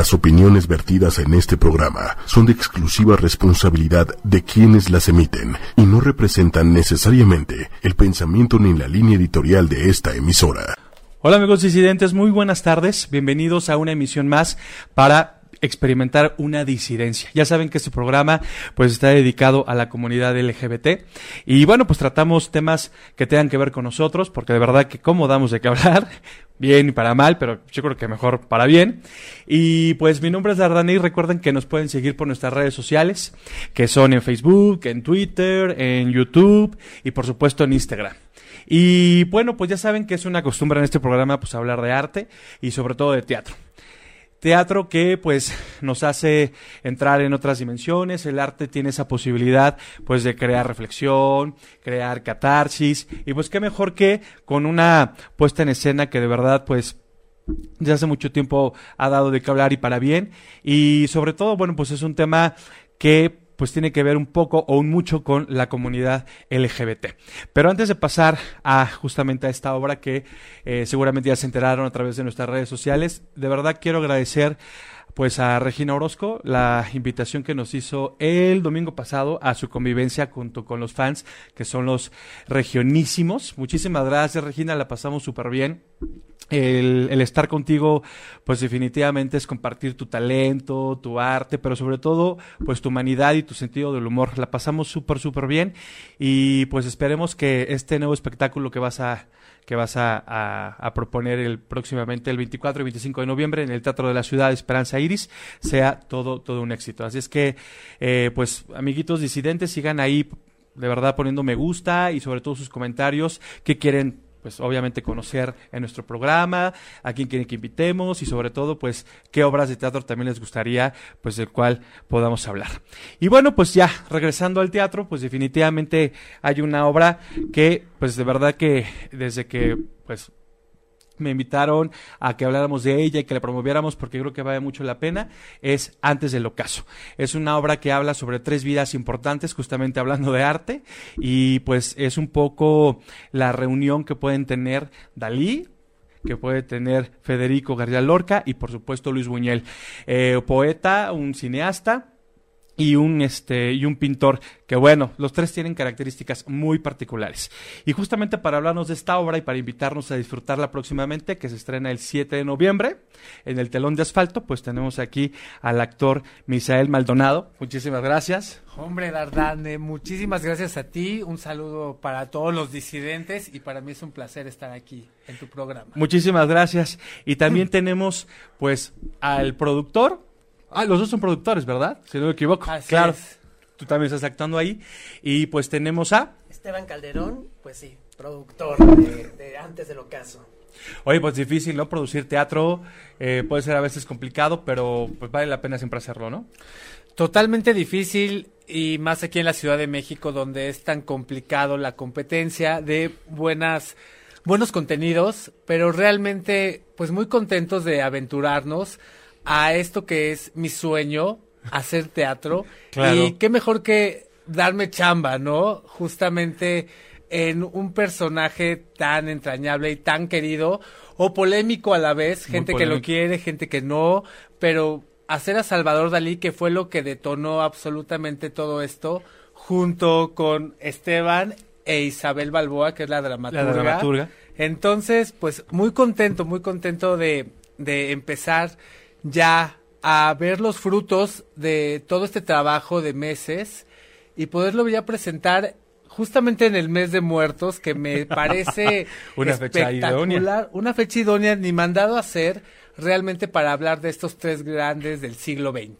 Las opiniones vertidas en este programa son de exclusiva responsabilidad de quienes las emiten y no representan necesariamente el pensamiento ni la línea editorial de esta emisora. Hola amigos disidentes, muy buenas tardes. Bienvenidos a una emisión más para experimentar una disidencia. Ya saben que este programa pues está dedicado a la comunidad LGBT y bueno, pues tratamos temas que tengan que ver con nosotros, porque de verdad que cómo damos de qué hablar, bien y para mal, pero yo creo que mejor para bien. Y pues mi nombre es Dardani, recuerden que nos pueden seguir por nuestras redes sociales, que son en Facebook, en Twitter, en YouTube y por supuesto en Instagram. Y bueno, pues ya saben que es una costumbre en este programa pues hablar de arte y sobre todo de teatro. Teatro que pues nos hace entrar en otras dimensiones, el arte tiene esa posibilidad pues de crear reflexión, crear catarsis. Y pues qué mejor que con una puesta en escena que de verdad pues ya hace mucho tiempo ha dado de qué hablar y para bien. Y sobre todo bueno pues es un tema que pues tiene que ver un poco o un mucho con la comunidad LGBT. Pero antes de pasar a justamente a esta obra que eh, seguramente ya se enteraron a través de nuestras redes sociales, de verdad quiero agradecer pues a Regina Orozco la invitación que nos hizo el domingo pasado a su convivencia junto con los fans que son los regionísimos. Muchísimas gracias Regina, la pasamos súper bien el, estar contigo, pues definitivamente es compartir tu talento, tu arte, pero sobre todo, pues tu humanidad y tu sentido del humor. La pasamos súper, súper bien y pues esperemos que este nuevo espectáculo que vas a que vas a, proponer el próximamente el 24 y 25 de noviembre en el Teatro de la Ciudad Esperanza Iris sea todo todo un éxito. Así es que, eh, pues amiguitos disidentes, sigan ahí de verdad poniendo me gusta y sobre todo sus comentarios que quieren pues obviamente conocer en nuestro programa, a quién quieren que invitemos y sobre todo pues qué obras de teatro también les gustaría pues del cual podamos hablar. Y bueno, pues ya regresando al teatro, pues definitivamente hay una obra que pues de verdad que desde que pues me invitaron a que habláramos de ella y que la promoviéramos porque creo que vale mucho la pena, es Antes del Ocaso. Es una obra que habla sobre tres vidas importantes, justamente hablando de arte, y pues es un poco la reunión que pueden tener Dalí, que puede tener Federico García Lorca y por supuesto Luis Buñuel, eh, poeta, un cineasta, y un este y un pintor que bueno, los tres tienen características muy particulares. Y justamente para hablarnos de esta obra y para invitarnos a disfrutarla próximamente, que se estrena el 7 de noviembre en el telón de asfalto, pues tenemos aquí al actor Misael Maldonado. Muchísimas gracias. Hombre, Dardane, muchísimas gracias a ti. Un saludo para todos los disidentes y para mí es un placer estar aquí en tu programa. Muchísimas gracias. Y también tenemos pues al productor Ah, los dos son productores, ¿verdad? Si no me equivoco. claro. Tú también estás actuando ahí. Y pues tenemos a... Esteban Calderón, pues sí, productor de, Antes del Ocaso. Oye, pues difícil, ¿no? Producir teatro eh, puede ser a veces complicado, pero pues vale la pena siempre hacerlo, ¿no? Totalmente difícil y más aquí en la Ciudad de México donde es tan complicado la competencia de buenas buenos contenidos, pero realmente pues muy contentos de aventurarnos a esto que es mi sueño, hacer teatro. Y qué mejor que darme chamba, ¿no? Justamente en un personaje tan entrañable y tan querido o polémico a la vez, gente que lo quiere, gente que no, pero hacer a Salvador Dalí, que fue lo que detonó absolutamente todo esto, junto con Esteban e Isabel Balboa, que es la dramaturga. La dramaturga. Entonces, pues muy contento, muy contento de, de empezar ya a ver los frutos de todo este trabajo de meses y poderlo ya presentar justamente en el mes de muertos que me parece una fecha idónea. una fecha idónea ni mandado a hacer realmente para hablar de estos tres grandes del siglo XX.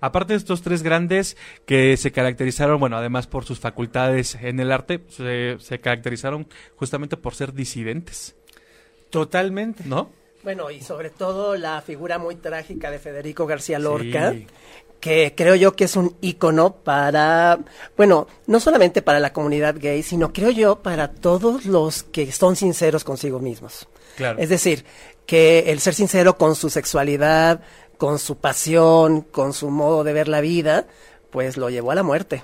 Aparte de estos tres grandes que se caracterizaron, bueno, además por sus facultades en el arte, se, se caracterizaron justamente por ser disidentes. Totalmente. ¿No? Bueno, y sobre todo la figura muy trágica de Federico García Lorca, que creo yo que es un ícono para, bueno, no solamente para la comunidad gay, sino creo yo para todos los que son sinceros consigo mismos. Claro. Es decir, que el ser sincero con su sexualidad, con su pasión, con su modo de ver la vida, pues lo llevó a la muerte.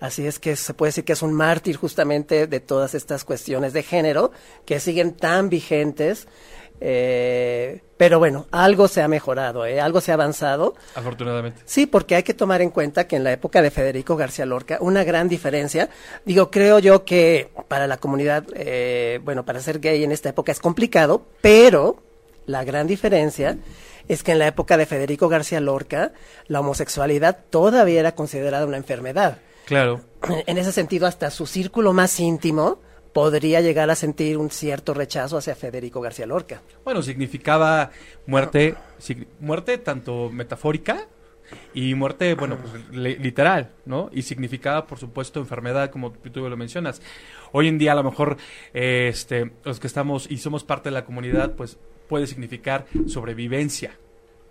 Así es que se puede decir que es un mártir justamente de todas estas cuestiones de género que siguen tan vigentes Eh, pero bueno, algo se ha mejorado, ¿eh? algo se ha avanzado. Afortunadamente. Sí, porque hay que tomar en cuenta que en la época de Federico García Lorca, una gran diferencia, digo, creo yo que para la comunidad, eh, bueno, para ser gay en esta época es complicado, pero la gran diferencia es que en la época de Federico García Lorca, la homosexualidad todavía era considerada una enfermedad. Claro. En ese sentido, hasta su círculo más íntimo podría llegar a sentir un cierto rechazo hacia Federico García Lorca. Bueno, significaba muerte, muerte tanto metafórica y muerte, bueno, pues li- literal, ¿no? Y significaba, por supuesto, enfermedad, como tú lo mencionas. Hoy en día, a lo mejor, este, los que estamos y somos parte de la comunidad, pues puede significar sobrevivencia,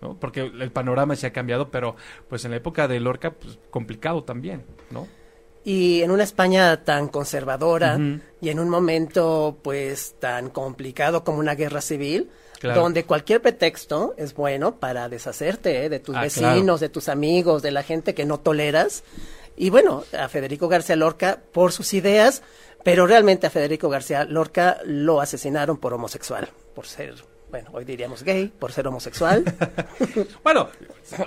¿no? Porque el panorama se ha cambiado, pero pues en la época de Lorca, pues complicado también, ¿no? Y en una España tan conservadora y en un momento pues tan complicado como una guerra civil, Claro. donde cualquier pretexto es bueno para deshacerte ¿eh? de tus Ah, vecinos, claro. de tus amigos, de la gente que no toleras. Y bueno, a Federico García Lorca por sus ideas, pero realmente a Federico García Lorca lo asesinaron por homosexual, por ser, bueno, hoy diríamos gay, por ser homosexual. Bueno,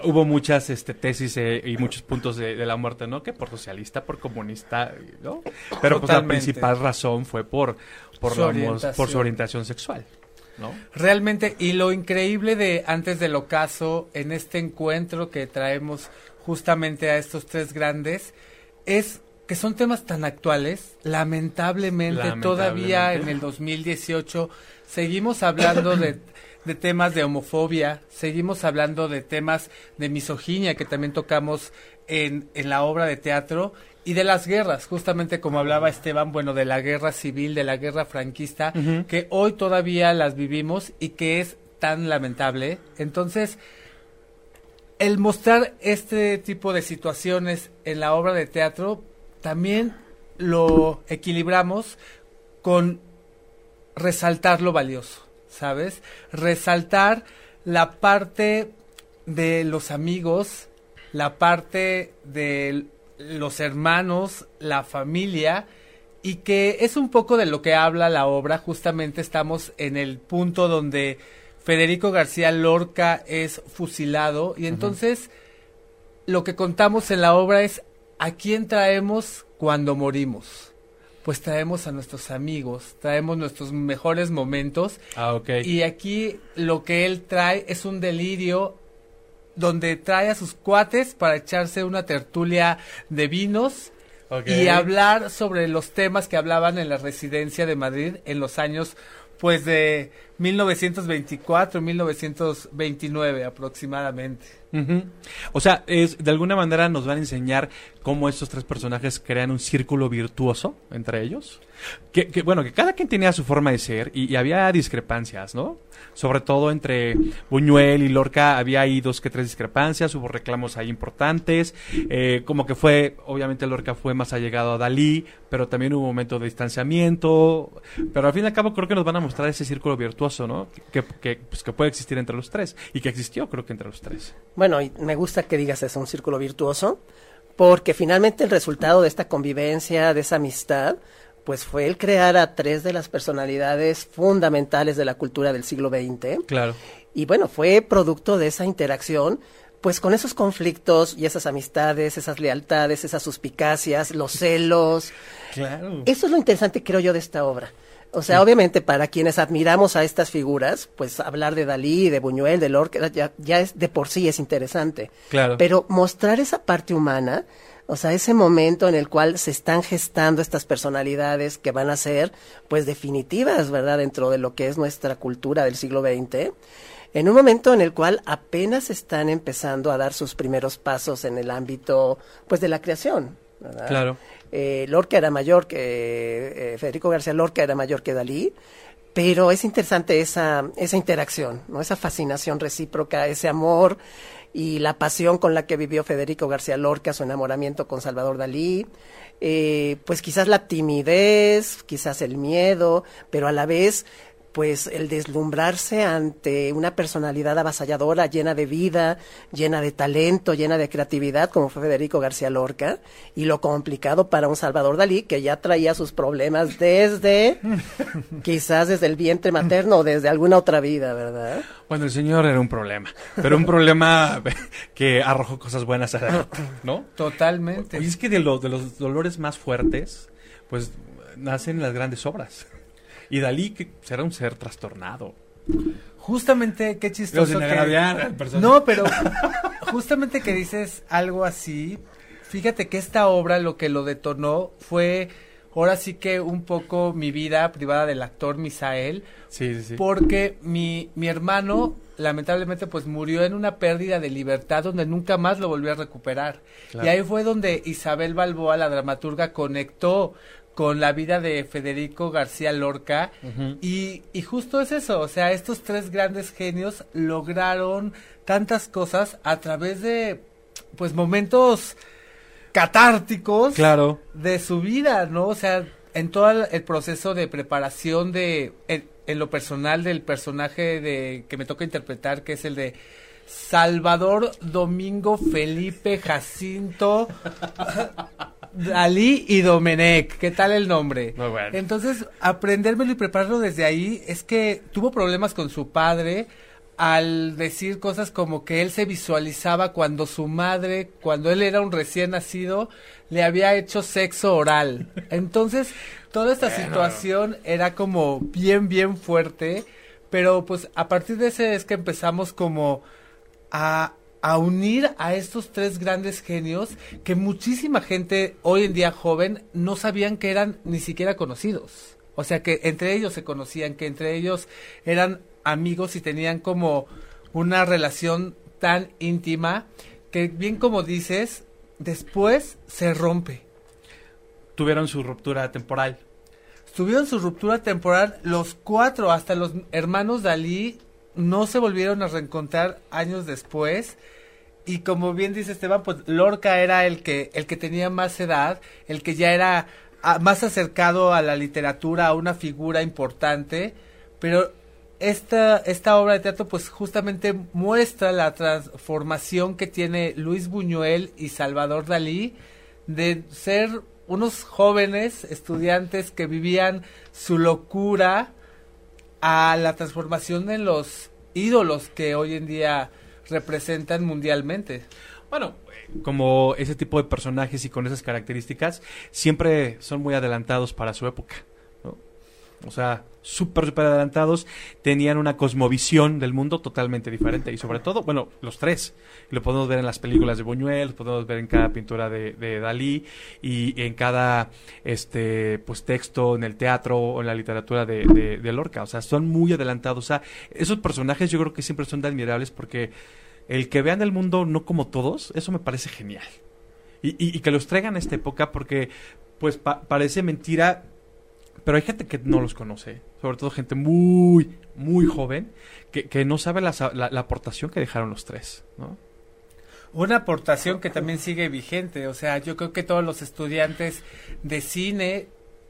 hubo muchas este, tesis eh, y muchos puntos de, de la muerte, ¿no? Que por socialista, por comunista, ¿no? Pero pues la principal razón fue por, por, Su la homos- orientación. por su orientación sexual, ¿no? Realmente, y lo increíble de antes del ocaso, en este encuentro que traemos justamente a estos tres grandes, es que son temas tan actuales, lamentablemente, Lamentablemente. todavía en el 2018 seguimos hablando de, de temas de homofobia, seguimos hablando de temas de misoginia que también tocamos en, en la obra de teatro y de las guerras, justamente como hablaba Esteban, bueno, de la guerra civil, de la guerra franquista, que hoy todavía las vivimos y que es tan lamentable. Entonces, el mostrar este tipo de situaciones en la obra de teatro también lo equilibramos con resaltar lo valioso, ¿sabes? Resaltar la parte de los amigos, la parte de los hermanos, la familia, y que es un poco de lo que habla la obra. Justamente estamos en el punto donde Federico García Lorca es fusilado y entonces lo que contamos en la obra es a quién traemos cuando morimos. Pues traemos a nuestros amigos, traemos nuestros mejores momentos Ah, ok. y aquí lo que él trae es un delirio donde trae a sus cuates para echarse una tertulia de vinos y hablar sobre los temas que hablaban en la residencia de Madrid en los años pues de 1924, 1929 aproximadamente. Ujú. O sea, es, de alguna manera nos van a enseñar cómo estos tres personajes crean un círculo virtuoso entre ellos. Que, que, bueno, que cada quien tenía su forma de ser y, y había discrepancias, ¿no? Sobre todo entre Buñuel y Lorca había ahí dos que tres discrepancias, hubo reclamos ahí importantes, eh, como que fue, obviamente Lorca fue más allegado a Dalí, pero también hubo un momento de distanciamiento, pero al fin y al cabo creo que nos van a mostrar ese círculo virtuoso, ¿no? Que, que, pues, que puede existir entre los tres y que existió creo que entre los tres. Bueno, y me gusta que digas eso, un círculo virtuoso, porque finalmente el resultado de esta convivencia, de esa amistad, pues fue el crear a tres de las personalidades fundamentales de la cultura del siglo XX. Claro. Y bueno, fue producto de esa interacción, pues con esos conflictos y esas amistades, esas lealtades, esas suspicacias, los celos. Claro. Eso es lo interesante, creo yo, de esta obra. O sea, obviamente para quienes admiramos a estas figuras, pues hablar de Dalí, de Buñuel, de Lorca, ya, ya es de por sí es interesante. Claro. Pero mostrar esa parte humana, o sea, ese momento en el cual se están gestando estas personalidades que van a ser, pues, definitivas, ¿verdad?, dentro de lo que es nuestra cultura del siglo XX, en un momento en el cual apenas están empezando a dar sus primeros pasos en el ámbito, pues, de la creación. ¿Verdad? Claro. Eh, Lorca era mayor que eh, Federico García Lorca era mayor que Dalí, pero es interesante esa, esa interacción, ¿no? esa fascinación recíproca, ese amor y la pasión con la que vivió Federico García Lorca, su enamoramiento con Salvador Dalí, eh, pues quizás la timidez, quizás el miedo, pero a la vez pues el deslumbrarse ante una personalidad avasalladora, llena de vida, llena de talento, llena de creatividad, como fue Federico García Lorca, y lo complicado para un Salvador Dalí, que ya traía sus problemas desde, quizás desde el vientre materno o desde alguna otra vida, ¿verdad? Bueno, el señor era un problema, pero un problema que arrojó cosas buenas, ¿no? Totalmente. Y es que de, de los dolores más fuertes, pues nacen las grandes obras. Y Dalí que será un ser trastornado. Justamente, qué chistoso. que... No, pero justamente que dices algo así, fíjate que esta obra lo que lo detonó fue ahora sí que un poco mi vida privada del actor Misael. Sí, sí, sí. Porque mi, mi hermano lamentablemente pues murió en una pérdida de libertad donde nunca más lo volvió a recuperar. Y ahí fue donde Isabel Balboa, la dramaturga, conectó con la vida de Federico García Lorca y, y justo es eso, o sea, estos tres grandes genios lograron tantas cosas a través de pues momentos catárticos claro. de su vida, ¿no? O sea, en todo el proceso de preparación de en, en, lo personal del personaje de que me toca interpretar que es el de Salvador Domingo Felipe Jacinto Dalí y Domenech, ¿qué tal el nombre? Muy bueno. Entonces, aprendérmelo y prepararlo desde ahí es que tuvo problemas con su padre al decir cosas como que él se visualizaba cuando su madre, cuando él era un recién nacido, le había hecho sexo oral. Entonces, toda esta situación era como bien, bien fuerte, pero pues a partir de ese es que empezamos como a a unir a estos tres grandes genios que muchísima gente hoy en día joven no sabían que eran ni siquiera conocidos. O sea que entre ellos se conocían, que entre ellos eran amigos y tenían como una relación tan íntima que bien como dices, después se rompe. Tuvieron su ruptura temporal. Tuvieron su ruptura temporal los cuatro, hasta los hermanos Dalí no se volvieron a reencontrar años después. Y como bien dice Esteban, pues Lorca era el que el que tenía más edad, el que ya era a, más acercado a la literatura, a una figura importante, pero esta esta obra de teatro pues justamente muestra la transformación que tiene Luis Buñuel y Salvador Dalí de ser unos jóvenes estudiantes que vivían su locura a la transformación en los ídolos que hoy en día representan mundialmente. Bueno, como ese tipo de personajes y con esas características siempre son muy adelantados para su época. O sea, súper, súper adelantados, tenían una cosmovisión del mundo totalmente diferente. Y sobre todo, bueno, los tres, lo podemos ver en las películas de Buñuel, lo podemos ver en cada pintura de, Dalí y en cada este pues texto en el teatro o en la literatura de, de, de Lorca, o sea, son muy adelantados, o sea, esos personajes yo creo que siempre son admirables porque el que vean el mundo no como todos, eso me parece genial. Y, y, y que los traigan a esta época porque, pues, pa parece mentira, pero hay gente que no los conoce, sobre todo gente muy, muy joven, que, que no sabe la, la, la, aportación que dejaron los tres, ¿no? Una aportación que también sigue vigente, o sea, yo creo que todos los estudiantes de cine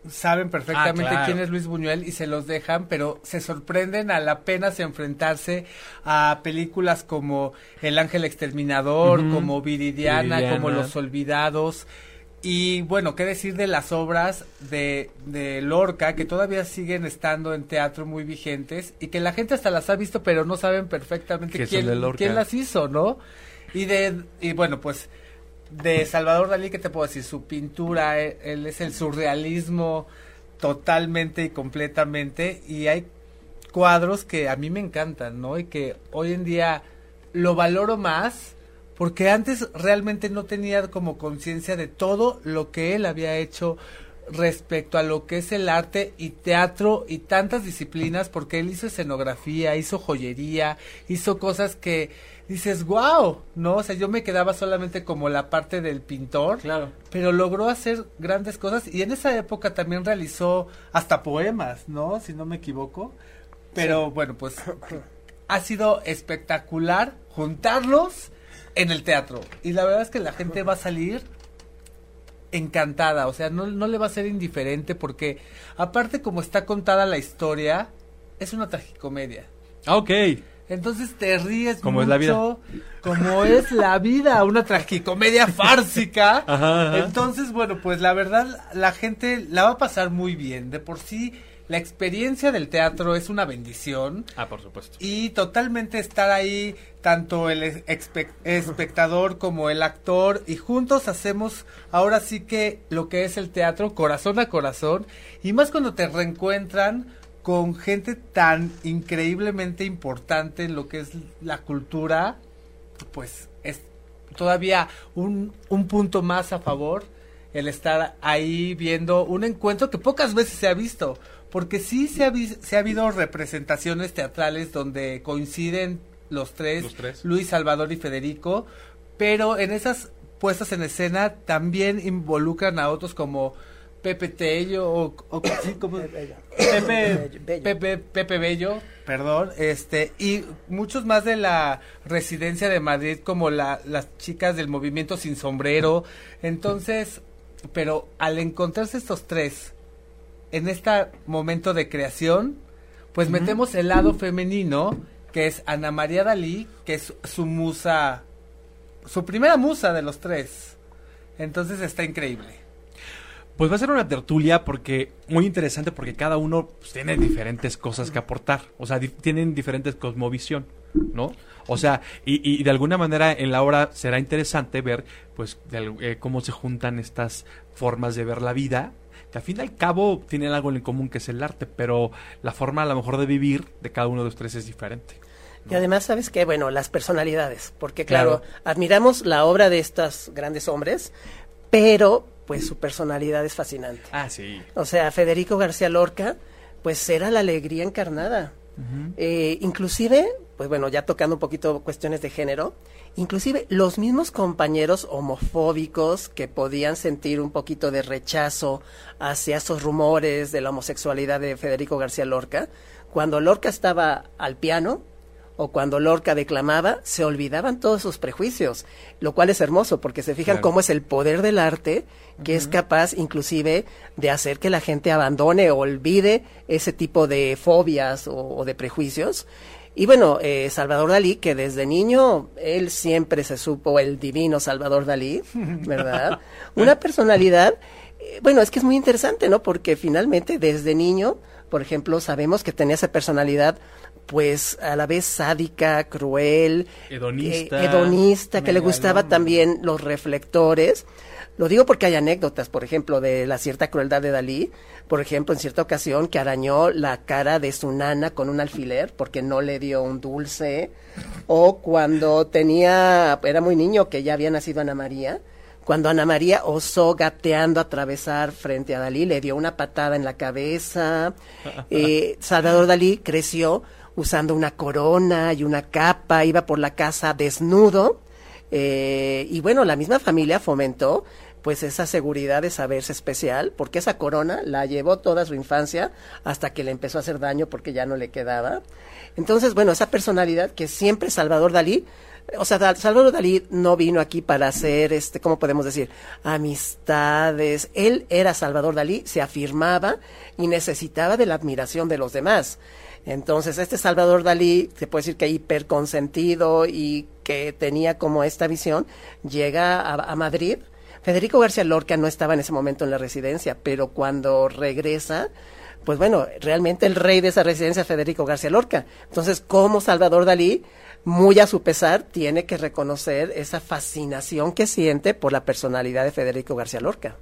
saben perfectamente ah, claro. quién es Luis Buñuel y se los dejan, pero se sorprenden al apenas enfrentarse a películas como El Ángel Exterminador, uh -huh. como Viridiana, Viridiana, como Los Olvidados. Y bueno, qué decir de las obras de, de Lorca, que todavía siguen estando en teatro muy vigentes y que la gente hasta las ha visto, pero no saben perfectamente quién, quién las hizo, ¿no? Y de, y bueno, pues de Salvador Dalí, ¿qué te puedo decir? Su pintura, él, él, es el surrealismo totalmente y completamente. Y hay cuadros que a mí me encantan, ¿no? Y que hoy en día lo valoro más porque antes realmente no tenía como conciencia de todo lo que él había hecho respecto a lo que es el arte y teatro y tantas disciplinas porque él hizo escenografía, hizo joyería, hizo cosas que dices, wow, ¿no? O sea, yo me quedaba solamente como la parte del pintor, claro. pero logró hacer grandes cosas y en esa época también realizó hasta poemas, ¿no? Si no me equivoco. Pero sí. bueno, pues ha sido espectacular juntarlos en el teatro. Y la verdad es que la gente va a salir encantada, o sea, no, no le va a ser indiferente porque aparte como está contada la historia, es una tragicomedia. Ah, ok. Entonces te ríes Como mucho, es la vida. como es la vida, una tragicomedia fársica. Ajá, ajá. Entonces, bueno, pues la verdad la gente la va a pasar muy bien. De por sí la experiencia del teatro es una bendición Ah, por supuesto. y totalmente estar ahí tanto el espe- espectador como el actor y juntos hacemos ahora sí que lo que es el teatro corazón a corazón y más cuando te reencuentran con gente tan increíblemente importante en lo que es la cultura pues es todavía un, un punto más a favor el estar ahí viendo un encuentro que pocas veces se ha visto, porque sí se ha, se ha habido representaciones teatrales donde coinciden los tres, Los tres. Luis, Salvador y Federico, pero en esas puestas en escena también involucran a otros como Pepe Tello o, o- sí, como- Pepe, Bello. Pepe, Pepe Bello, perdón, este, y muchos más de la residencia de Madrid, como la, las chicas del movimiento sin sombrero. Entonces, pero al encontrarse estos tres en este momento de creación, pues metemos el lado femenino, que es Ana María Dalí, que es su musa, su primera musa de los tres. Entonces está increíble. Pues va a ser una tertulia porque muy interesante porque cada uno pues, tiene diferentes cosas que aportar, o sea, di- tienen diferentes cosmovisión, ¿no? O sea, y, y de alguna manera en la obra será interesante ver pues de eh, cómo se juntan estas formas de ver la vida, que al fin y al cabo tienen algo en común que es el arte, pero la forma a lo mejor de vivir de cada uno de los tres es diferente. Y además, ¿sabes qué? Bueno, las personalidades, porque claro, Claro. admiramos la obra de estos grandes hombres, pero pues su personalidad es fascinante. Ah, sí. O sea, Federico García Lorca, pues era la alegría encarnada. Eh, inclusive, pues bueno, ya tocando un poquito cuestiones de género, inclusive los mismos compañeros homofóbicos que podían sentir un poquito de rechazo hacia esos rumores de la homosexualidad de Federico García Lorca, cuando Lorca estaba al piano o cuando Lorca declamaba, se olvidaban todos sus prejuicios, lo cual es hermoso porque se fijan Claro. cómo es el poder del arte que es capaz inclusive de hacer que la gente abandone o olvide ese tipo de fobias o, o de prejuicios. Y bueno, eh, Salvador Dalí, que desde niño él siempre se supo el divino Salvador Dalí, ¿verdad? Una personalidad, eh, bueno, es que es muy interesante, ¿no? Porque finalmente desde niño, por ejemplo, sabemos que tenía esa personalidad pues a la vez sádica, cruel, Hedonista. eh, hedonista, que le gustaba también los reflectores. Lo digo porque hay anécdotas, por ejemplo, de la cierta crueldad de Dalí. Por ejemplo, en cierta ocasión que arañó la cara de su nana con un alfiler porque no le dio un dulce. O cuando tenía, era muy niño que ya había nacido Ana María. Cuando Ana María osó gateando atravesar frente a Dalí, le dio una patada en la cabeza. Eh, Salvador Dalí creció usando una corona y una capa, iba por la casa desnudo. Eh, y bueno, la misma familia fomentó pues esa seguridad de saberse especial, porque esa corona la llevó toda su infancia hasta que le empezó a hacer daño porque ya no le quedaba. Entonces, bueno, esa personalidad que siempre Salvador Dalí, o sea, Salvador Dalí no vino aquí para hacer, este, ¿cómo podemos decir? Amistades. Él era Salvador Dalí, se afirmaba y necesitaba de la admiración de los demás. Entonces, este Salvador Dalí, se puede decir que hiperconsentido y que tenía como esta visión, llega a, a Madrid. Federico García Lorca no estaba en ese momento en la residencia, pero cuando regresa, pues bueno, realmente el rey de esa residencia es Federico García Lorca. Entonces, como Salvador Dalí, muy a su pesar, tiene que reconocer esa fascinación que siente por la personalidad de Federico García Lorca.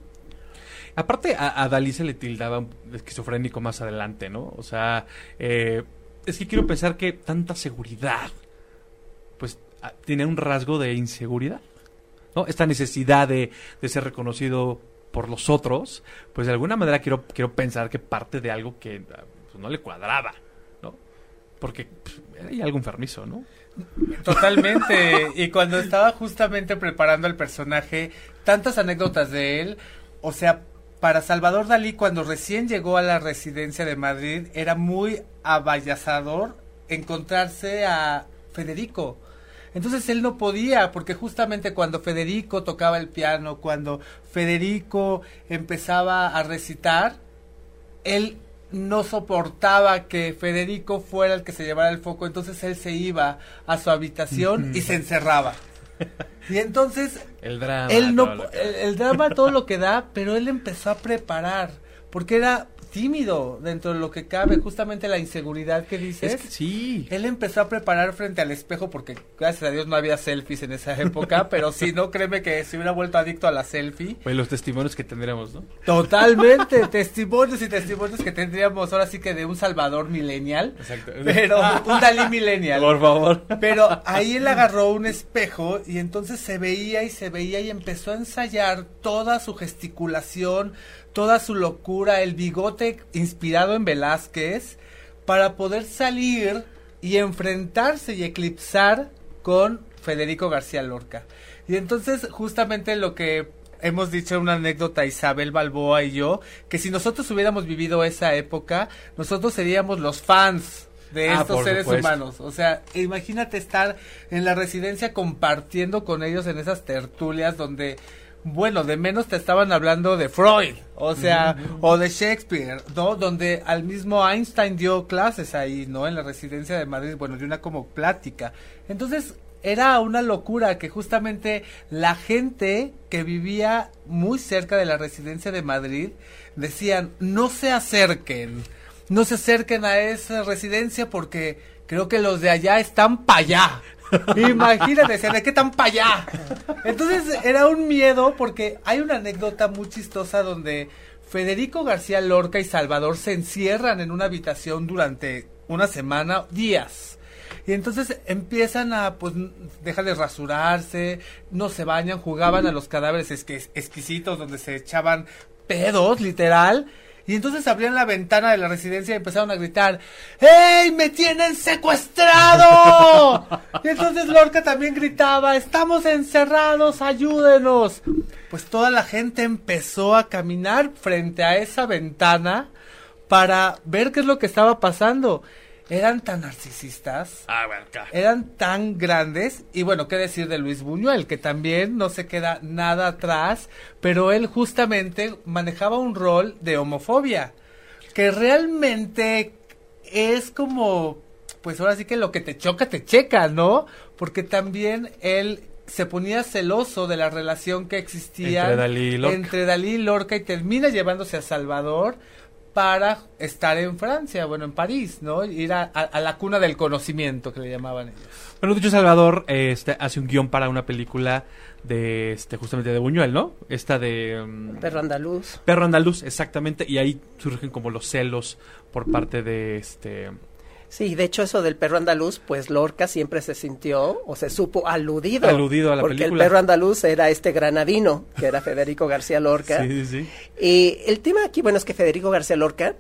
Aparte, a, a Dalí se le tildaba esquizofrénico más adelante, ¿no? O sea, eh, es que quiero pensar que tanta seguridad, pues, tiene un rasgo de inseguridad, ¿no? Esta necesidad de, de ser reconocido por los otros, pues de alguna manera quiero, quiero pensar que parte de algo que pues, no le cuadraba, ¿no? Porque pues, hay algo enfermizo, ¿no? Totalmente. y cuando estaba justamente preparando el personaje, tantas anécdotas de él, o sea, para Salvador Dalí cuando recién llegó a la residencia de Madrid era muy abayazador encontrarse a Federico. Entonces él no podía, porque justamente cuando Federico tocaba el piano, cuando Federico empezaba a recitar, él no soportaba que Federico fuera el que se llevara el foco, entonces él se iba a su habitación y se encerraba. Y entonces El drama. él no el drama todo lo que da, pero él empezó a preparar porque era tímido dentro de lo que cabe, justamente la inseguridad que dices. Es que sí. Él empezó a preparar frente al espejo porque gracias a Dios no había selfies en esa época, pero si no, créeme que se hubiera vuelto adicto a la selfie. Pues los testimonios que tendríamos, ¿no? Totalmente, testimonios y testimonios que tendríamos ahora sí que de un Salvador millennial, Exacto. pero un Dalí millennial. Por favor. Pero ahí él agarró un espejo y entonces se veía y se veía y empezó a ensayar toda su gesticulación, toda su locura, el bigote inspirado en Velázquez, para poder salir y enfrentarse y eclipsar con Federico García Lorca. Y entonces justamente lo que hemos dicho en una anécdota Isabel Balboa y yo, que si nosotros hubiéramos vivido esa época, nosotros seríamos los fans de Ah, estos seres supuesto. humanos. O sea, imagínate estar en la residencia compartiendo con ellos en esas tertulias donde, bueno, de menos te estaban hablando de Freud, o sea, o de Shakespeare, ¿no? Donde al mismo Einstein dio clases ahí, ¿no? En la residencia de Madrid, bueno, de una como plática. Entonces, era una locura que justamente la gente que vivía muy cerca de la residencia de Madrid decían, no se acerquen, no se acerquen a esa residencia porque creo que los de allá están para allá. Imagínate, decían, ¿de qué están para allá? Entonces era un miedo porque hay una anécdota muy chistosa donde Federico García Lorca y Salvador se encierran en una habitación durante una semana, días. Y entonces empiezan a, pues, dejan de rasurarse, no se bañan, jugaban a los cadáveres exquisitos donde se echaban pedos, literal. Y entonces abrían la ventana de la residencia y empezaron a gritar, ¡Ey, me tienen secuestrado! y entonces Lorca también gritaba, ¡Estamos encerrados, ayúdenos! Pues toda la gente empezó a caminar frente a esa ventana para ver qué es lo que estaba pasando. Eran tan narcisistas, Ah, bueno, eran tan grandes. Y bueno, qué decir de Luis Buñuel, que también no se queda nada atrás, pero él justamente manejaba un rol de homofobia, que realmente es como, pues ahora sí que lo que te choca, te checa, ¿no? Porque también él se ponía celoso de la relación que existía Entre Dalí y Lorca. entre Dalí y Lorca y termina llevándose a Salvador para estar en Francia, bueno, en París, ¿no? Ir a, a- a la cuna del conocimiento, que le llamaban ellos. Bueno, dicho Salvador, eh, este, hace un guion para una película de, este, justamente de Buñuel, ¿no? Esta de... mm, Perro andaluz. Perro andaluz, exactamente, y ahí surgen como los celos por parte de este... Sí, de hecho eso del perro andaluz, pues Lorca siempre se sintió o se supo aludido. Aludido a la porque película. el perro andaluz era este granadino, que era Federico García Lorca. Sí, sí, sí. Y el tema aquí, bueno, es que Federico García Lorca,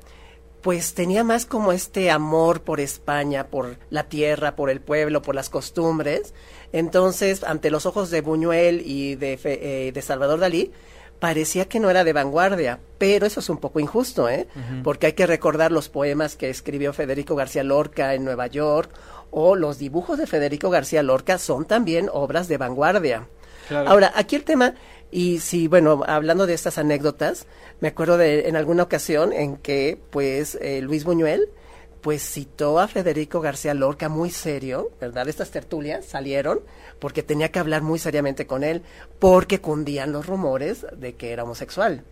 pues tenía más como este amor por España, por la tierra, por el pueblo, por las costumbres. Entonces, ante los ojos de Buñuel y de, Fe- eh, de Salvador Dalí, parecía que no era de vanguardia, pero eso es un poco injusto, ¿eh? Porque hay que recordar los poemas que escribió Federico García Lorca en Nueva York o los dibujos de Federico García Lorca son también obras de vanguardia. Claro. Ahora, aquí el tema, y si, bueno, hablando de estas anécdotas, me acuerdo de en alguna ocasión en que, pues, eh, Luis Buñuel, pues citó a Federico García Lorca muy serio, ¿verdad? Estas tertulias salieron porque tenía que hablar muy seriamente con él, porque cundían los rumores de que era homosexual.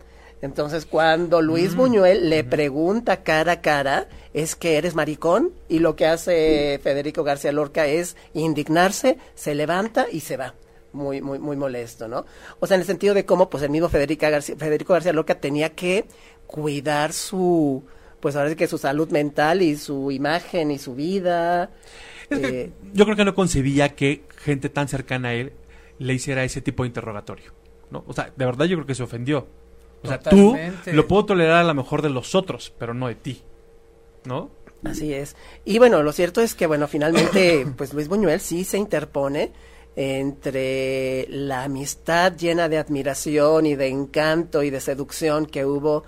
Entonces, cuando Luis Buñuel le pregunta cara a cara, es que eres maricón, y lo que hace Federico García Lorca es indignarse, se levanta y se va. Muy, muy, muy molesto, ¿no? O sea, en el sentido de cómo, pues, el mismo Federico García, Federico García Lorca tenía que cuidar su, pues, ahora sí que su salud mental y su imagen y su vida. Es que Eh, yo creo que no concebía que gente tan cercana a él le hiciera ese tipo de interrogatorio, ¿no? O sea, de verdad yo creo que se ofendió. O sea, tú lo puedo tolerar a lo mejor de los otros, pero no de ti, ¿no? Así es. Y bueno, lo cierto es que, bueno, finalmente, pues Luis Buñuel sí se interpone entre la amistad llena de admiración y de encanto y de seducción que hubo,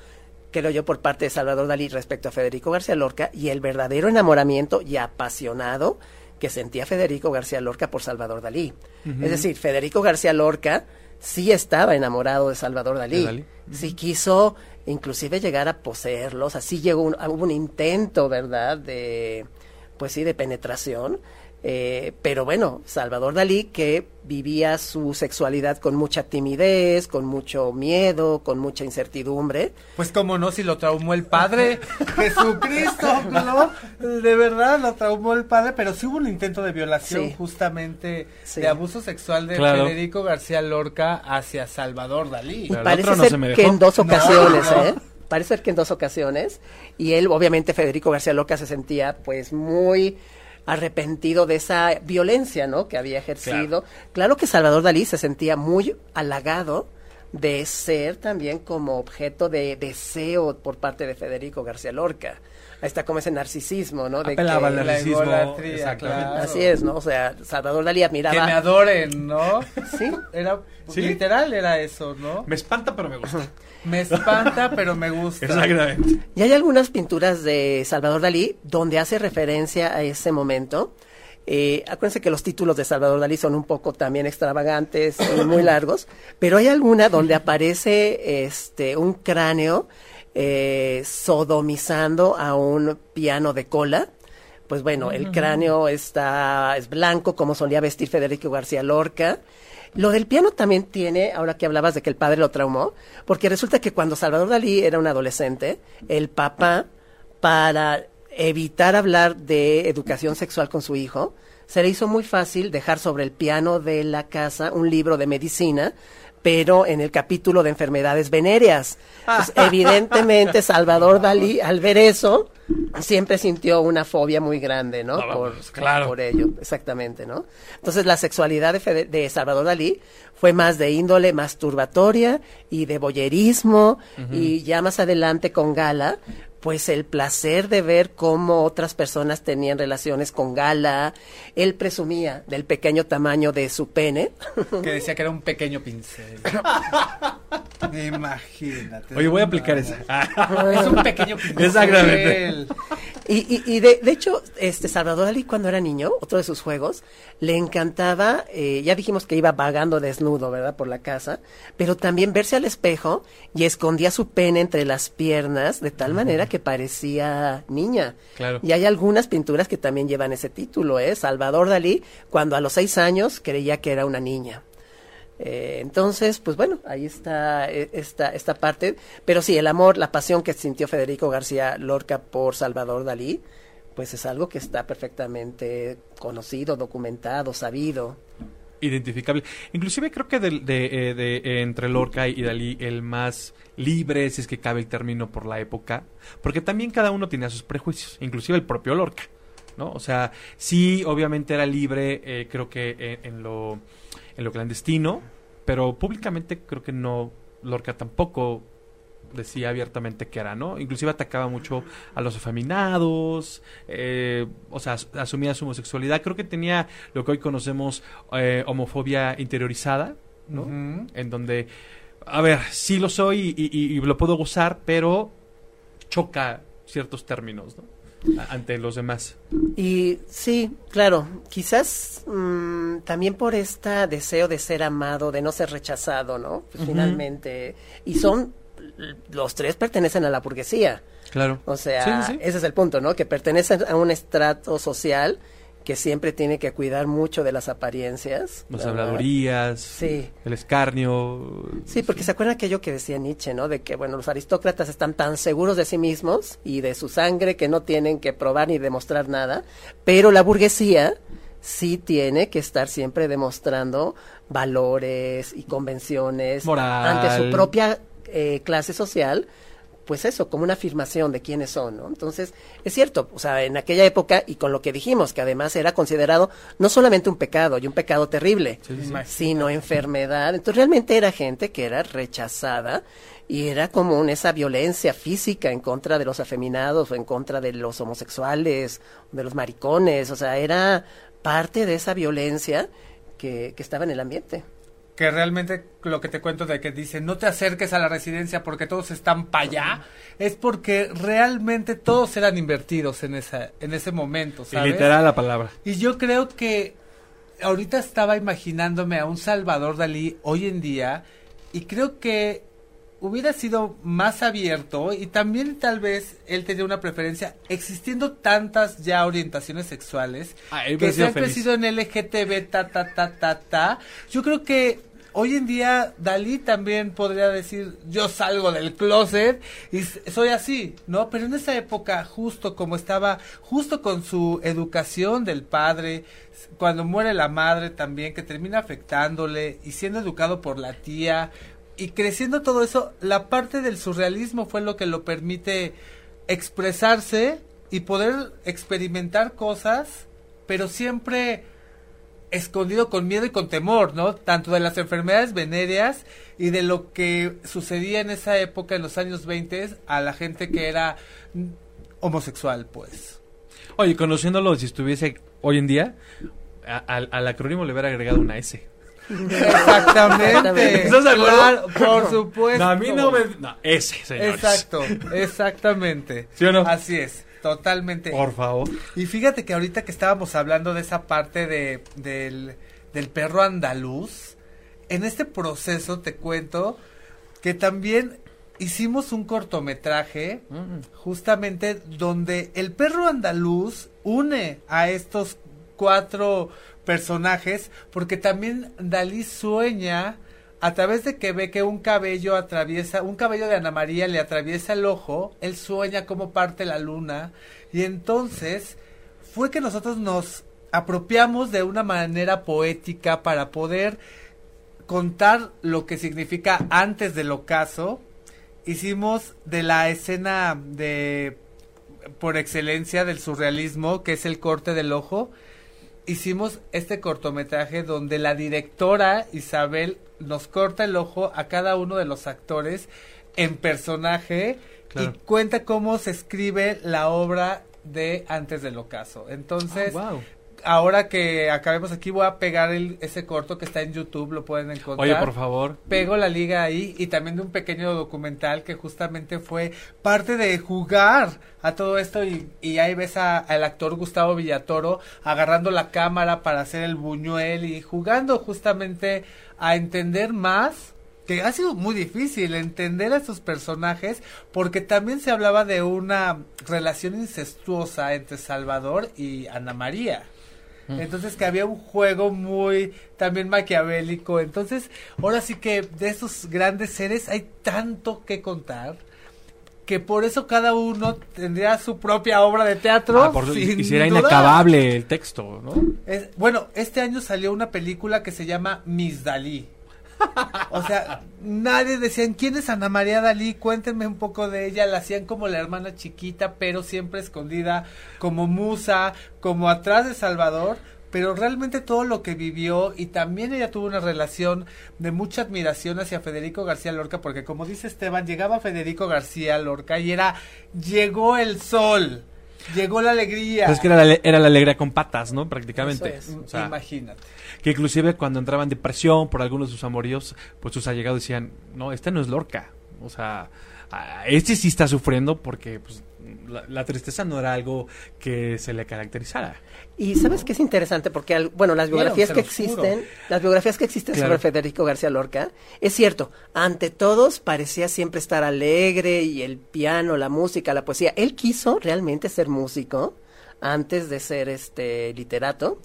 creo yo, por parte de Salvador Dalí respecto a Federico García Lorca y el verdadero enamoramiento y apasionado que sentía Federico García Lorca por Salvador Dalí. Es decir, Federico García Lorca sí estaba enamorado de Salvador Dalí. Sí quiso inclusive llegar a poseerlos, así llegó un, hubo un intento, ¿verdad?, de, pues sí, de penetración. Eh, pero bueno, Salvador Dalí que vivía su sexualidad con mucha timidez, con mucho miedo, con mucha incertidumbre. Pues como no, si lo traumó el padre, Jesucristo, ¿no? De verdad lo traumó el padre, pero sí hubo un intento de violación Sí. justamente Sí. de abuso sexual de Claro. Federico García Lorca hacia Salvador Dalí. Parece otro no ser se me que en dos ocasiones, no. ¿eh? Parece ser que en dos ocasiones. Y él, obviamente, Federico García Loca se sentía, pues, muy arrepentido de esa violencia, ¿no? Que había ejercido. Claro, que Salvador Dalí se sentía muy halagado de ser también como objeto de deseo por parte de Federico García Lorca. Ahí está como ese narcisismo, ¿no? De Apelaba que- la narcisismo. idolatría, exactamente. claro. Así es, ¿no? O sea, Salvador Dalí admiraba... Que me adoren, ¿no? Sí. Era, Sí. literal era eso, ¿no? Me espanta, pero me gusta. Me espanta, pero me gusta. Exactamente. Y hay algunas pinturas de Salvador Dalí donde hace referencia a ese momento. Eh, acuérdense que los títulos de Salvador Dalí son un poco también extravagantes y muy largos, pero hay alguna donde aparece este un cráneo eh, sodomizando a un piano de cola. Pues bueno, el cráneo está es blanco como solía vestir Federico García Lorca. Lo del piano también tiene, ahora que hablabas de que el padre lo traumó, porque resulta que cuando Salvador Dalí era un adolescente, el papá, para evitar hablar de educación sexual con su hijo, se le hizo muy fácil dejar sobre el piano de la casa un libro de medicina, pero en el capítulo de enfermedades venéreas. Pues, evidentemente, Salvador Dalí, al ver eso, siempre sintió una fobia muy grande, ¿no? No, por, claro. por ello, exactamente, ¿no? Entonces, la sexualidad de, Fede- de Salvador Dalí fue más de índole masturbatoria y de boyerismo, y ya más adelante con Gala, pues el placer de ver cómo otras personas tenían relaciones con Gala, él presumía del pequeño tamaño de su pene. Que decía que era un pequeño pincel. Imagínate. Oye, voy a aplicar esa. Es un pequeño pincel. Exactamente. Y, y, y de, de hecho, este Salvador Dalí cuando era niño, otro de sus juegos, le encantaba, eh, ya dijimos que iba vagando desnudo, ¿verdad? Por la casa, pero también verse al espejo y escondía su pene entre las piernas de tal manera que parecía niña. Claro. Y hay algunas pinturas que también llevan ese título, ¿eh? Salvador Dalí, cuando a los seis años creía que era una niña. Eh, entonces, pues bueno, ahí está eh, esta, esta parte. Pero sí, el amor, la pasión que sintió Federico García Lorca por Salvador Dalí, pues es algo que está perfectamente conocido, documentado, sabido. Identificable. Inclusive creo que de, eh, de, eh, entre Lorca y Dalí el más libre, si es que cabe el término por la época, porque también cada uno tenía sus prejuicios, inclusive el propio Lorca, ¿no? O sea, sí, obviamente era libre, eh, creo que en, en lo en lo clandestino, pero públicamente creo que no Lorca tampoco decía abiertamente que era, ¿no? Inclusive atacaba mucho a los afeminados, eh, o sea, as- asumía su homosexualidad. Creo que tenía lo que hoy conocemos eh, homofobia interiorizada, ¿no? En donde, a ver, sí lo soy y, y- y lo puedo gozar, pero choca ciertos términos, ¿no? Ante los demás. Y sí, claro, quizás mm, también por este deseo de ser amado, de no ser rechazado, ¿no? Pues. Finalmente. Y son, los tres pertenecen a la burguesía. Claro. O sea, Sí, sí, sí. ese es el punto, ¿no? Que pertenecen a un estrato social que siempre tiene que cuidar mucho de las apariencias. Las ¿verdad? habladurías, Sí. el escarnio. Sí, porque se acuerdan aquello que decía Nietzsche, ¿no? De que, bueno, los aristócratas están tan seguros de sí mismos y de su sangre que no tienen que probar ni demostrar nada, pero la burguesía sí tiene que estar siempre demostrando valores y convenciones Moral. ante su propia eh, clase social, pues eso, como una afirmación de quiénes son, ¿no? Entonces, es cierto, o sea, en aquella época y con lo que dijimos, que además era considerado no solamente un pecado y un pecado terrible, Sí, sí, sí. sino enfermedad. Entonces realmente era gente que era rechazada y era como una- esa violencia física en contra de los afeminados o en contra de los homosexuales, de los maricones, o sea, era parte de esa violencia que, que estaba en el ambiente. Que realmente lo que te cuento de que dicen no te acerques a la residencia porque todos están para allá es porque realmente todos eran invertidos en esa en ese momento Y ¿sabes? literal la palabra. y yo creo que ahorita estaba imaginándome a un Salvador Dalí hoy en día y creo que hubiera sido más abierto y también tal vez él tenía una preferencia existiendo tantas ya orientaciones sexuales Ah, que se han crecido en LGTB ta ta ta ta ta yo creo que hoy en día Dalí también podría decir yo salgo del closet y soy así no pero en esa época justo como estaba justo con su educación del padre cuando muere la madre también que termina afectándole y siendo educado por la tía y creciendo todo eso, la parte del surrealismo fue lo que lo permite expresarse y poder experimentar cosas, pero siempre escondido con miedo y con temor, ¿no? Tanto de las enfermedades venéreas y de lo que sucedía en esa época, en los años 20, a la gente que era homosexual, pues. Oye, conociéndolo, si estuviese hoy en día, a- al, al acrónimo le hubiera agregado una S. Exactamente. ¿Estás de acuerdo? Claro, por supuesto. No, a mí no me... No, señores. Exacto, exactamente. ¿Sí o no? Así es, totalmente. Por favor. Y fíjate que ahorita que estábamos hablando de esa parte de, del, del perro andaluz, en este proceso te cuento que también hicimos un cortometraje justamente donde el perro andaluz une a estos cuatro personajes porque también Dalí sueña a través de que ve que un cabello atraviesa, un cabello de Ana María le atraviesa el ojo, él sueña cómo parte la luna y entonces fue que nosotros nos apropiamos de una manera poética para poder contar lo que significa antes del ocaso. Hicimos de la escena de por excelencia del surrealismo, que es el corte del ojo, hicimos este cortometraje donde la directora Isabel nos corta el ojo a cada uno de los actores en personaje Claro. y cuenta cómo se escribe la obra de antes del ocaso. Entonces, Ah, wow. Ahora que acabemos aquí voy a pegar el, ese corto que está en YouTube, lo pueden encontrar. Oye, por favor. Pego la liga ahí y también de un pequeño documental que justamente fue parte de jugar a todo esto y, y ahí ves a- al actor Gustavo Villatoro agarrando la cámara para hacer el buñuel y jugando justamente a entender más que ha sido muy difícil entender a estos personajes porque también se hablaba de una relación incestuosa entre Salvador y Ana María. Entonces que había un juego muy también maquiavélico. Entonces, ahora sí que de esos grandes seres hay tanto que contar que por eso cada uno tendría su propia obra de teatro. Ah, por y inacabable el texto, ¿no? Es- bueno, este año salió una película que se llama Miss Dalí. O sea, nadie decían quién es Ana María Dalí, cuéntenme un poco de ella, la hacían como la hermana chiquita, pero siempre escondida, como musa, como atrás de Salvador, pero realmente todo lo que vivió y también ella tuvo una relación de mucha admiración hacia Federico García Lorca, porque como dice Esteban, llegaba Federico García Lorca y era, llegó el sol, llegó la alegría. Pues es que era la, era la alegría con patas, ¿no? Prácticamente. Eso es. O sea, Imagínate. que inclusive cuando entraba en depresión por algunos de sus amoríos, pues sus allegados decían, no, este no es Lorca. O sea, este sí está sufriendo porque pues, la, la tristeza no era algo que se le caracterizara. Y sabes qué es interesante porque al- bueno, las biografías que existen, las biografías que existen Claro. sobre Federico García Lorca, es cierto, ante todos parecía siempre estar alegre y el piano, la música, la poesía. Él quiso realmente ser músico antes de ser este literato.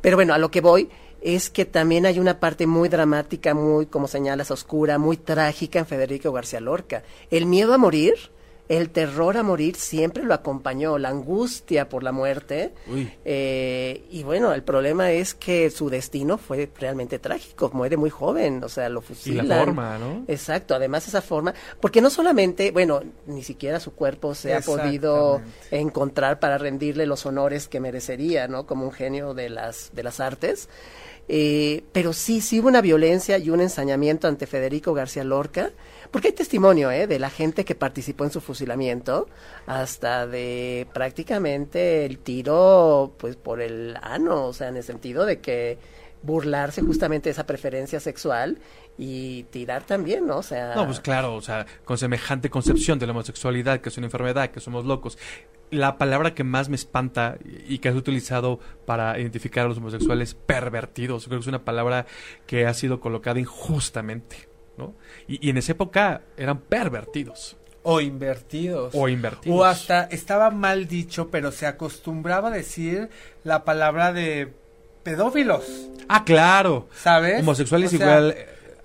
Pero bueno, a lo que voy es que también hay una parte muy dramática, muy, como señalas, oscura, muy trágica en Federico García Lorca. El miedo a morir, el terror a morir siempre lo acompañó, la angustia por la muerte. Eh, y bueno, el problema es que su destino fue realmente trágico, muere muy joven, o sea, lo Y fusilan. la forma, ¿no? Exacto, además esa forma, porque no solamente, bueno, ni siquiera su cuerpo se ha podido encontrar para rendirle los honores que merecería, ¿no? Como un genio de las, de las artes. Eh, pero sí, sí hubo una violencia y un ensañamiento ante Federico García Lorca, porque hay testimonio ¿eh? de la gente que participó en su fusilamiento, hasta de prácticamente el tiro pues por el ano, o sea, en el sentido de que burlarse justamente de esa preferencia sexual y tirar también, ¿no? O sea, No, pues claro, o sea, con semejante concepción de la homosexualidad, que es una enfermedad, que somos locos. la palabra que más me espanta y que has utilizado para identificar a los homosexuales pervertidos. Creo que es una palabra que ha sido colocada injustamente, ¿no? Y, y en esa época eran pervertidos. O invertidos. O invertidos. O hasta estaba mal dicho, pero se acostumbraba a decir la palabra de pedófilos. Ah, claro. ¿Sabes? Homosexuales O sea, igual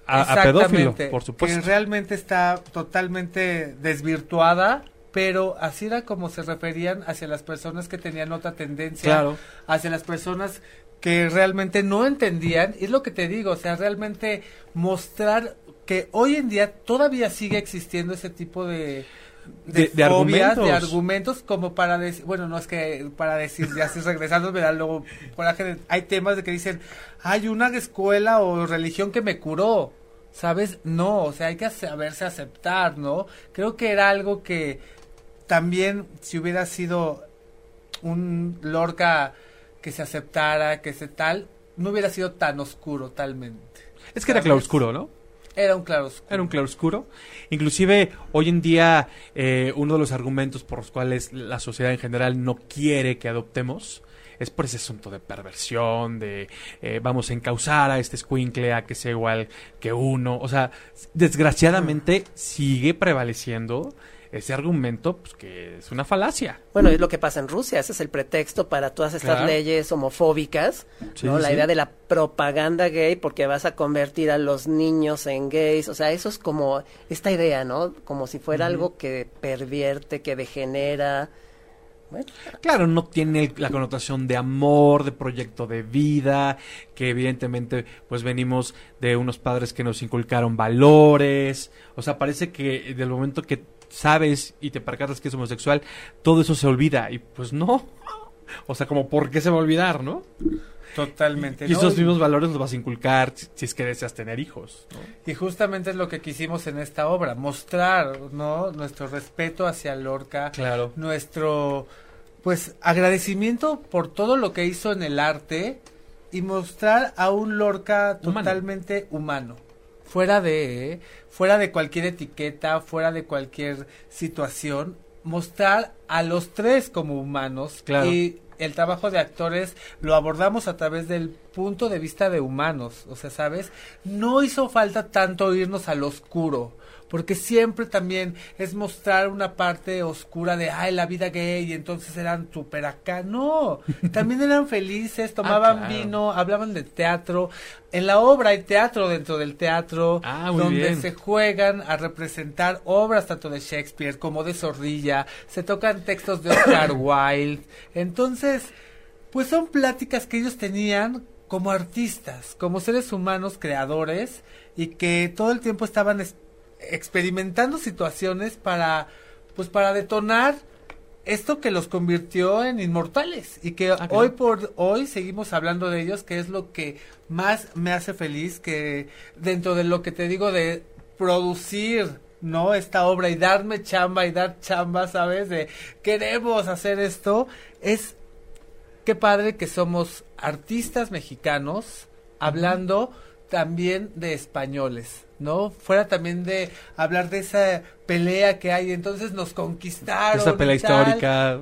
a, a pedófilo, por supuesto. Que realmente está totalmente desvirtuada, pero así era como se referían hacia las personas que tenían otra tendencia, Claro. hacia las personas que realmente no entendían. Y es lo que te digo, o sea, realmente mostrar que hoy en día todavía sigue existiendo ese tipo de De- de fobias, argumentos. de argumentos como para decir, bueno, no es que para decir, ya estoy regresando, me da luego coraje, hay temas de que dicen, hay una escuela o religión que me curó, ¿sabes? No, o sea, hay que saberse aceptar, ¿no? Creo que era algo que también si hubiera sido un Lorca que se aceptara, que se tal, no hubiera sido tan oscuro talmente. Es que era ¿sabes? claroscuro, ¿no? Era un claroscuro. Era un. Inclusive, hoy en día, eh, uno de los argumentos por los cuales la sociedad en general no quiere que adoptemos es por ese asunto de perversión, de eh, vamos a encauzar a este escuincle a que sea igual que uno. O sea, desgraciadamente sigue prevaleciendo ese argumento pues, que es una falacia. Bueno, es lo que pasa en Rusia, ese es el pretexto para todas estas Claro. leyes homofóbicas, Sí, ¿no? sí, la idea de la propaganda gay porque vas a convertir a los niños en gays, o sea, eso es como esta idea, ¿no? Como si fuera algo que pervierte, que degenera. Bueno, Claro, no tiene la connotación de amor, de proyecto de vida, que evidentemente pues venimos de unos padres que nos inculcaron valores, o sea, parece que del momento que sabes y te percatas que es homosexual, todo eso se olvida y pues no. O sea, como por qué se va a olvidar, ¿no? Totalmente. Y esos mismos valores los vas a inculcar si, si es que deseas tener hijos, ¿no? Y justamente es lo que quisimos en esta obra, mostrar, ¿no? Nuestro respeto hacia Lorca, Claro. nuestro, pues, agradecimiento por todo lo que hizo en el arte y mostrar a un Lorca Humano. totalmente humano. Fuera de, fuera de cualquier etiqueta, fuera de cualquier situación, mostrar a los tres como humanos Claro. y el trabajo de actores lo abordamos a través del punto de vista de humanos, o sea, ¿sabes? No hizo falta tanto irnos al oscuro, porque siempre también es mostrar una parte oscura de, ay, la vida gay, y entonces eran súper acá. No, también eran felices, tomaban claro. vino, hablaban de teatro. En la obra hay teatro dentro del teatro, Ah, donde bien. se juegan a representar obras tanto de Shakespeare como de Zorrilla, se tocan textos de Oscar Wilde. Entonces, pues son pláticas que ellos tenían como artistas, como seres humanos creadores y que todo el tiempo estaban es- experimentando situaciones para pues para detonar esto que los convirtió en inmortales y que claro. hoy por hoy seguimos hablando de ellos, que es lo que más me hace feliz, que dentro de lo que te digo de producir, ¿no? Esta obra y darme chamba y dar chamba, ¿sabes? De queremos hacer esto, es qué padre que somos artistas mexicanos hablando también de españoles, ¿no? Fuera también de hablar de esa pelea que hay, entonces nos conquistaron. Esa pelea tal. histórica.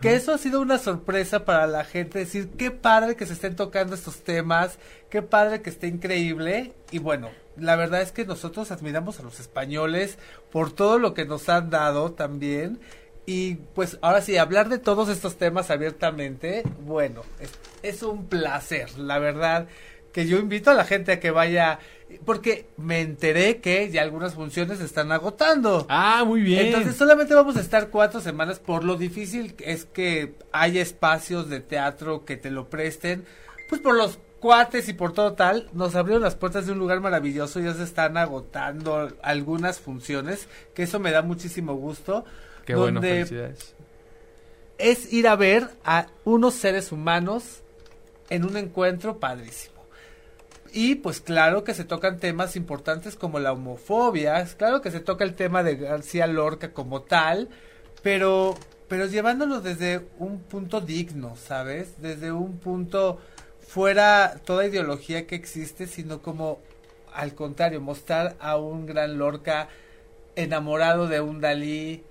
Que eso ha sido una sorpresa para la gente, decir, qué padre que se estén tocando estos temas, qué padre que esté increíble. Y bueno, la verdad es que nosotros admiramos a los españoles por todo lo que nos han dado también. Y pues ahora sí, hablar de todos estos temas abiertamente, bueno, es, es un placer, la verdad, que yo invito a la gente a que vaya, porque me enteré que ya algunas funciones se están agotando. Ah, muy bien. Entonces solamente vamos a estar cuatro semanas por lo difícil es que haya espacios de teatro que te lo presten, pues por los cuates y por todo tal, nos abrieron las puertas de un lugar maravilloso, ya se están agotando algunas funciones, que eso me da muchísimo gusto. Qué bueno, donde felicidades. es ir a ver a unos seres humanos en un encuentro padrísimo. Y pues claro que se tocan temas importantes como la homofobia, claro que se toca el tema de García Lorca como tal, pero pero llevándolo desde un punto digno, ¿sabes? Desde un punto fuera toda ideología que existe, sino como al contrario, mostrar a un gran Lorca enamorado de un Dalí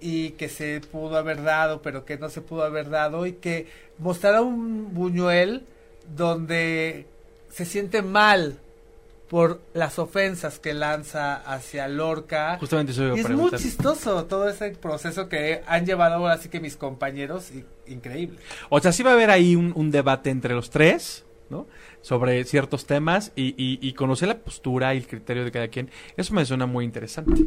y que se pudo haber dado, pero que no se pudo haber dado y que mostrará un Buñuel donde se siente mal por las ofensas que lanza hacia Lorca. Justamente eso iba a Y es muy chistoso todo ese proceso que han llevado ahora sí que mis compañeros, y- increíble. O sea, sí va a haber ahí un, un debate entre los tres, ¿no? Sobre ciertos temas y, y- y conocer la postura y el criterio de cada quien. Eso me suena muy interesante,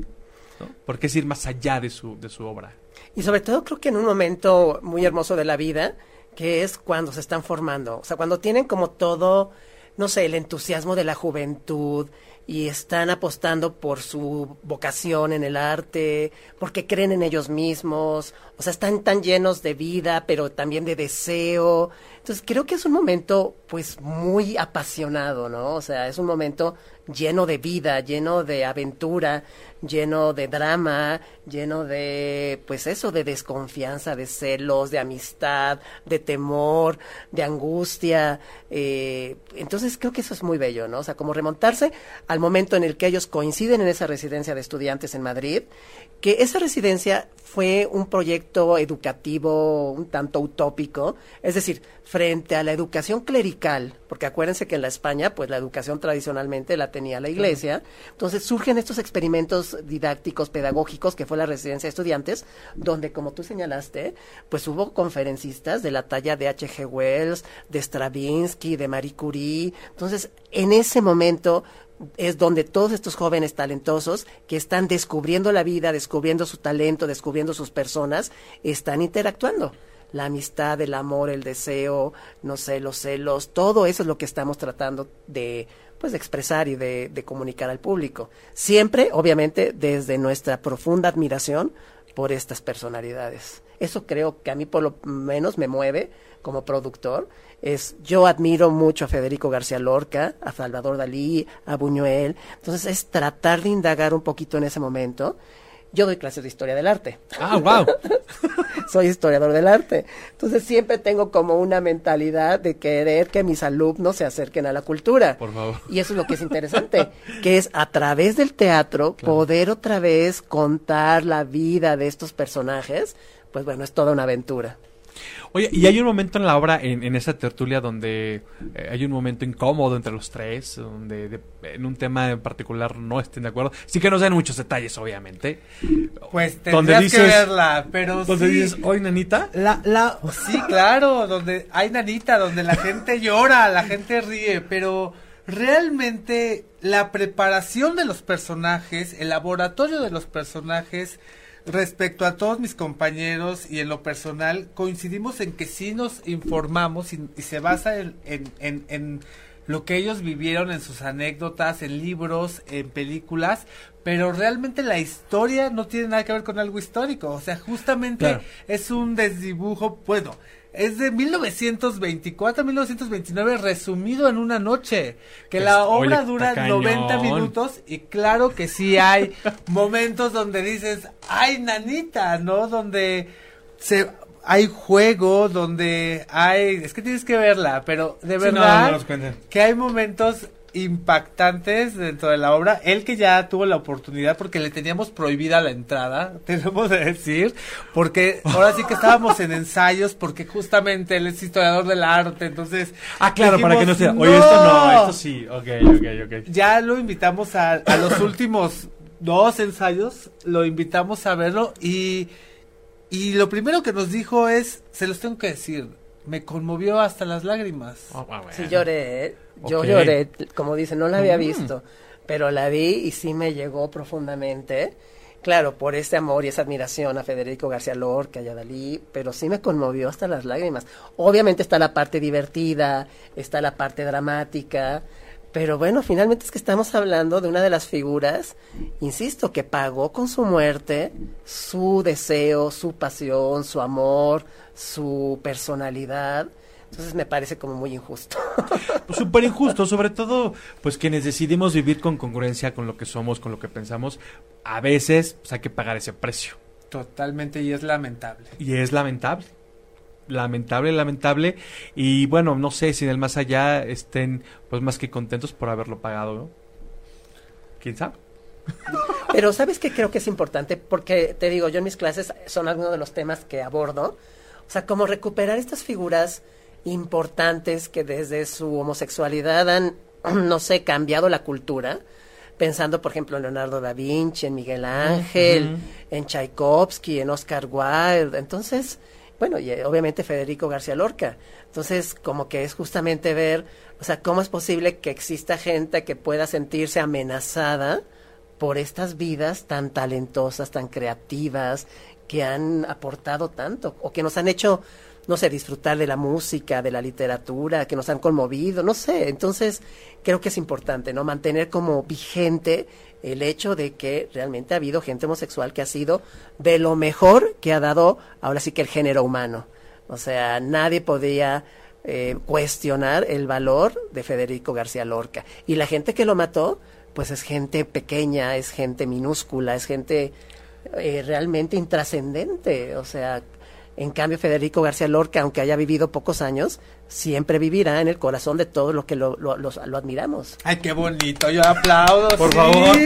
¿no? Porque es ir más allá de su, de su obra. Y sobre todo creo que en un momento muy hermoso de la vida, que es cuando se están formando, o sea, cuando tienen como todo, no sé, el entusiasmo de la juventud y están apostando por su vocación en el arte, porque creen en ellos mismos, o sea, están tan llenos de vida, pero también de deseo. Entonces, creo que es un momento pues muy apasionado, ¿no? O sea, es un momento lleno de vida, lleno de aventura, lleno de drama, lleno de, pues eso, de desconfianza, de celos, de amistad, de temor, de angustia. eh, entonces creo que eso es muy bello, ¿no? O sea, como remontarse al momento en el que ellos coinciden en esa residencia de estudiantes en Madrid, que esa residencia fue un proyecto educativo un tanto utópico, es decir, frente a la educación clerical, porque acuérdense que en la España, pues la educación tradicionalmente la tenía la iglesia, entonces surgen estos experimentos didácticos, pedagógicos, que fue la residencia de estudiantes, donde, como tú señalaste, pues hubo conferencistas de la talla de H.G. Wells, de Stravinsky, de Marie Curie, entonces, en ese momento es donde todos estos jóvenes talentosos que están descubriendo la vida, descubriendo su talento, descubriendo sus personas, están interactuando. La amistad, el amor, el deseo, no sé, los celos, todo eso es lo que estamos tratando de pues de expresar y de, de comunicar al público. Siempre, obviamente, desde nuestra profunda admiración por estas personalidades. Eso creo que a mí por lo menos me mueve como productor. Es, yo admiro mucho a Federico García Lorca, a Salvador Dalí, a Buñuel. Entonces es tratar de indagar un poquito en ese momento. Yo doy clases de historia del arte. Ah, wow. Soy historiador del arte. Entonces siempre tengo como una mentalidad de querer que mis alumnos se acerquen a la cultura. Por favor. Y eso es lo que es interesante, que es a través del teatro poder otra vez contar la vida de estos personajes. Pues bueno, es toda una aventura. Oye, y hay un momento en la obra, en, en esa tertulia, donde eh, hay un momento incómodo entre los tres, donde de- en un tema en particular no estén de acuerdo. Sí que nos den muchos detalles, obviamente. Pues Donde tendrías dices- que verla, pero Donde sí. dices, oye, nanita. La, la, sí, claro, donde hay nanita, donde la gente llora, la gente ríe, pero realmente la preparación de los personajes, el laboratorio de los personajes, respecto a todos mis compañeros y en lo personal, coincidimos en que sí nos informamos y, y se basa en, en, en, en lo que ellos vivieron en sus anécdotas, en libros, en películas, pero realmente la historia no tiene nada que ver con algo histórico, o sea, justamente Claro. es un desdibujo, bueno, es de 1924 1929 resumido en una noche, que la obra dura cañón. 90 minutos y claro que sí hay momentos donde dices, ay nanita, ¿no? Donde se hay juego, donde hay, es que tienes que verla, pero de Sí, no, verdad no que hay momentos impactantes dentro de la obra. Él que ya tuvo la oportunidad porque le teníamos prohibida la entrada, tenemos que decir, porque ahora sí que estábamos en ensayos porque justamente él es historiador del arte, entonces Ah, claro, para que no sea. Oye, esto no, esto sí. Ok, ok, ok. ya lo invitamos a, a los últimos dos ensayos, lo invitamos a verlo y, y lo primero que nos dijo es, se los tengo que decir, me conmovió hasta las lágrimas. Ah, bueno. Sí lloré, ¿eh? Yo lloré, como dice, no la había Mm. visto, pero la vi y sí me llegó profundamente. Claro, por ese amor y esa admiración a Federico García Lorca y a Dalí, pero sí me conmovió hasta las lágrimas. Obviamente está la parte divertida, está la parte dramática, pero bueno, finalmente es que estamos hablando de una de las figuras, insisto, que pagó con su muerte su deseo, su pasión, su amor, su personalidad. Entonces me parece como muy injusto. Pues súper injusto, sobre todo, pues quienes decidimos vivir con congruencia con lo que somos, con lo que pensamos, a veces pues, hay que pagar ese precio. Totalmente y es lamentable. Y es lamentable. Lamentable, lamentable. Y bueno, no sé si en el más allá estén pues más que contentos por haberlo pagado, ¿no? ¿Quién sabe? Pero ¿sabes qué creo que es importante? Porque te digo, yo en mis clases son algunos de los temas que abordo. O sea, como recuperar estas figuras importantes que desde su homosexualidad han, no sé, cambiado la cultura. Pensando, por ejemplo, en Leonardo da Vinci, en Miguel Ángel, en Tchaikovsky, en Oscar Wilde. Entonces, bueno, y eh, obviamente Federico García Lorca. Entonces, como que es justamente ver, o sea, cómo es posible que exista gente que pueda sentirse amenazada por estas vidas tan talentosas, tan creativas, que han aportado tanto o que nos han hecho, no sé, disfrutar de la música, de la literatura, que nos han conmovido, no sé. Entonces, creo que es importante, ¿no? Mantener como vigente el hecho de que realmente ha habido gente homosexual que ha sido de lo mejor que ha dado ahora sí que el género humano. O sea, nadie podía eh, cuestionar el valor de Federico García Lorca. Y la gente que lo mató, pues es gente pequeña, es gente minúscula, es gente eh, realmente intrascendente. O sea, en cambio Federico García Lorca, aunque haya vivido pocos años, siempre vivirá en el corazón de todos los que lo, lo, lo admiramos. Ay, qué bonito, yo aplaudo. Por favor.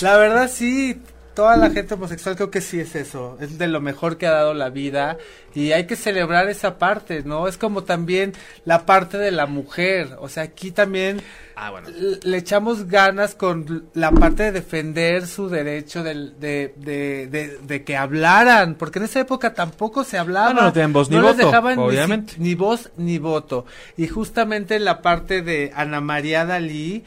La verdad sí, toda la gente homosexual creo que sí es eso, es de lo mejor que ha dado la vida y hay que celebrar esa parte, ¿no? Es como también la parte de la mujer, o sea, aquí también ah, bueno. le echamos ganas con la parte de defender su derecho de, de, de, de, que hablaran, porque en esa época tampoco se hablaba. no, no tenían voz ni voto, dejaban obviamente. Ni, ni voz ni voto. Y justamente la parte de Ana María Dalí,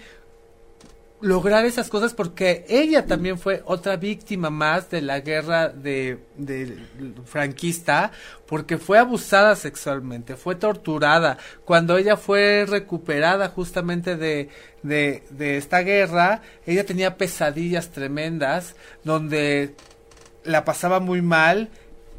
lograr esas cosas porque ella también fue otra víctima más de la guerra de, de, franquista porque fue abusada sexualmente, fue torturada. Cuando ella fue recuperada justamente de, de, de esta guerra, ella tenía pesadillas tremendas donde la pasaba muy mal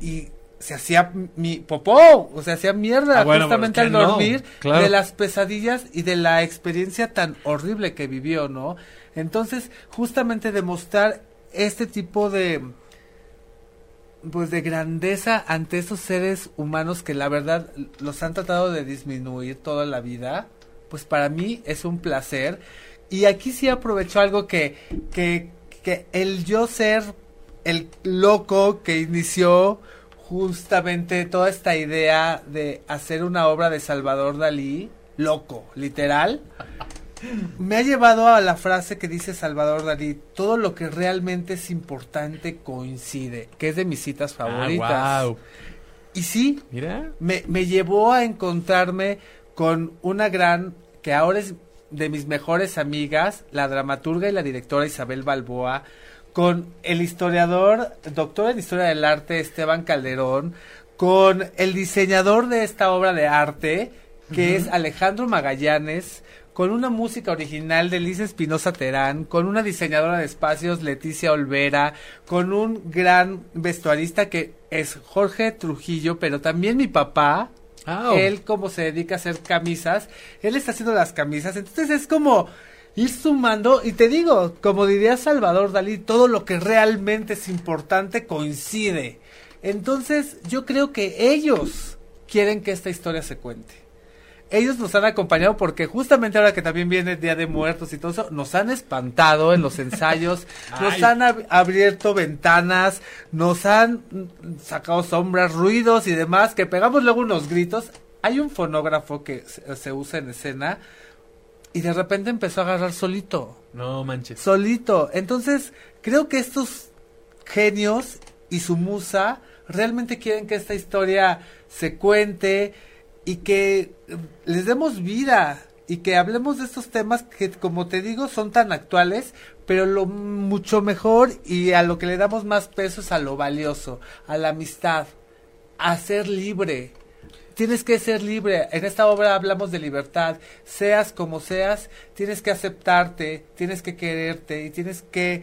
y se hacía mi popó, o sea, hacía mierda Ah, bueno, justamente al no, dormir claro. de las pesadillas y de la experiencia tan horrible que vivió, ¿no? Entonces, justamente demostrar este tipo de pues de grandeza ante esos seres humanos que la verdad los han tratado de disminuir toda la vida, pues para mí es un placer. Y aquí sí aprovecho algo que, que, que el yo ser el loco que inició justamente toda esta idea de hacer una obra de Salvador Dalí, loco, literal, me ha llevado a la frase que dice Salvador Dalí, todo lo que realmente es importante coincide, que es de mis citas favoritas. Ah, wow. Y sí, Mira. me, me llevó a encontrarme con una gran, que ahora es de mis mejores amigas, la dramaturga y la directora Isabel Balboa, con el historiador, doctor en historia del arte Esteban Calderón, con el diseñador de esta obra de arte, que es Alejandro Magallanes, con una música original de Liz Espinosa Terán, con una diseñadora de espacios Leticia Olvera, con un gran vestuarista que es Jorge Trujillo, pero también mi papá, él como se dedica a hacer camisas, él está haciendo las camisas, entonces es como ir sumando y te digo, como diría Salvador Dalí, todo lo que realmente es importante coincide. Entonces yo creo que ellos quieren que esta historia se cuente. Ellos nos han acompañado porque justamente ahora que también viene el Día de Muertos y todo eso, nos han espantado en los ensayos, nos han ab- abierto ventanas, nos han sacado sombras, ruidos y demás, que pegamos luego unos gritos. Hay un fonógrafo que se, se usa en escena y de repente empezó a agarrar solito No manches. solito. Entonces, creo que estos genios y su musa realmente quieren que esta historia se cuente y que eh, les demos vida y que hablemos de estos temas que, como te digo, son tan actuales, pero lo mucho mejor y a lo que le damos más peso es a lo valioso, a la amistad, a ser libre. Tienes que ser libre. En esta obra hablamos de libertad. Seas como seas, tienes que aceptarte, tienes que quererte y tienes que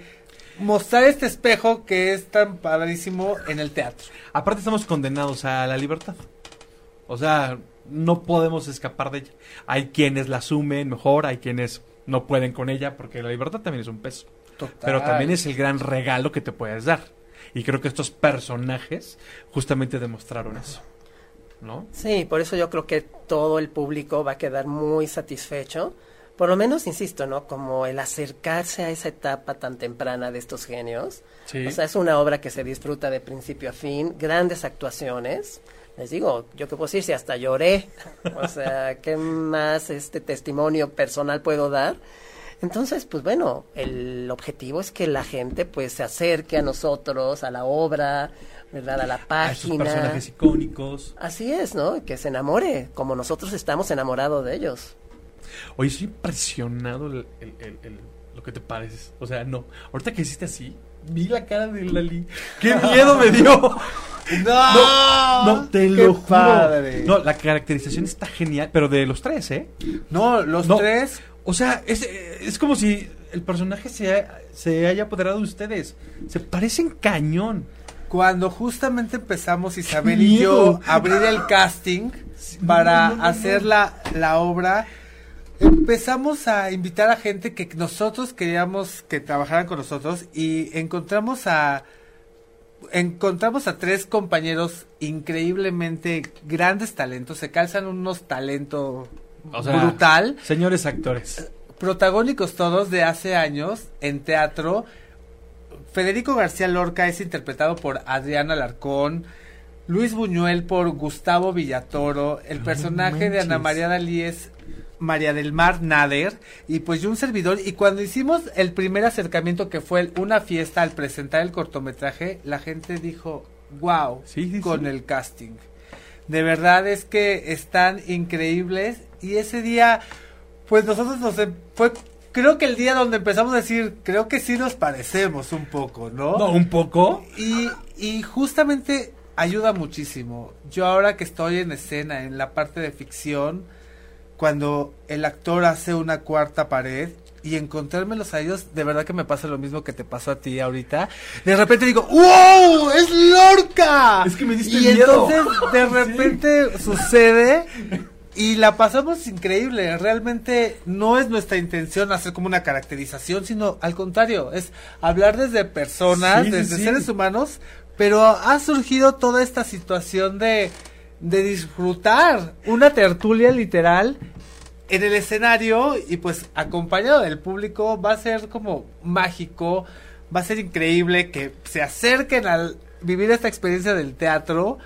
mostrar este espejo que es tan padrísimo en el teatro. Aparte estamos condenados a la libertad. O sea, no podemos escapar de ella. Hay quienes la asumen mejor, hay quienes no pueden con ella, porque la libertad también es un peso. Pero también es el gran regalo que te puedes dar. Y creo que estos personajes justamente demostraron eso. ¿No? Sí, por eso yo creo que todo el público va a quedar muy satisfecho por lo menos, insisto, ¿no? Como el acercarse a esa etapa tan temprana de estos genios. Sí. O sea, es una obra que se disfruta de principio a fin, grandes actuaciones. Les digo, yo que puedo decir, si hasta lloré. O sea, ¿qué más este testimonio personal puedo dar? Entonces, pues bueno, el objetivo es que la gente pues se acerque a nosotros, a la obra, ¿verdad? A la A esos página. personajes icónicos. Así es, ¿no? Que se enamore, como nosotros estamos enamorados de ellos. Oye, estoy impresionado el, el- el- el- lo que te pareces. O sea, no. Ahorita que hiciste así, vi la cara de Lali. ¡Qué miedo me dio! No, No, te qué lo juro. padre. No, la caracterización está genial, pero de los tres, ¿eh? No, los No. tres. O sea, es, es como si el personaje se, se haya apoderado de ustedes. Se parecen cañón. Cuando justamente empezamos Isabel ¡Qué y yo a abrir el casting para no, no, no, hacer. La, la obra, empezamos a invitar a gente que nosotros queríamos que trabajaran con nosotros y encontramos a encontramos a tres compañeros increíblemente grandes talentos, se calzan unos talentos O sea, brutal. Señores actores. protagónicos todos de hace años en teatro. Federico García Lorca es interpretado por Adriana Alarcón. Luis Buñuel por Gustavo Villatoro. El personaje de Ana. María Dalí es María del Mar Nader. Y pues yo un servidor. Y cuando hicimos el primer acercamiento que fue una fiesta al presentar el cortometraje, la gente dijo, wow, Sí, sí, con sí. el casting. De verdad es que están increíbles. Y ese día pues nosotros nos em- fue creo que el día donde empezamos a decir creo que sí nos parecemos un poco no, No, un poco. y y justamente ayuda muchísimo yo ahora que estoy en escena en la parte de ficción cuando el actor hace una cuarta pared y encontrármelos a ellos, de verdad que me pasa lo mismo que te pasó a ti ahorita. De repente digo, ¡Wow! ¡Es Lorca! Es que me diste Y miedo. entonces de repente sucede y la pasamos increíble. Realmente no es nuestra intención hacer como una caracterización, sino al contrario, es hablar desde personas, Sí, desde sí. seres humanos, pero ha surgido toda esta situación de, de disfrutar una tertulia literal en el escenario y pues acompañado del público va a ser como mágico, va a ser increíble que se acerquen al vivir esta experiencia del teatro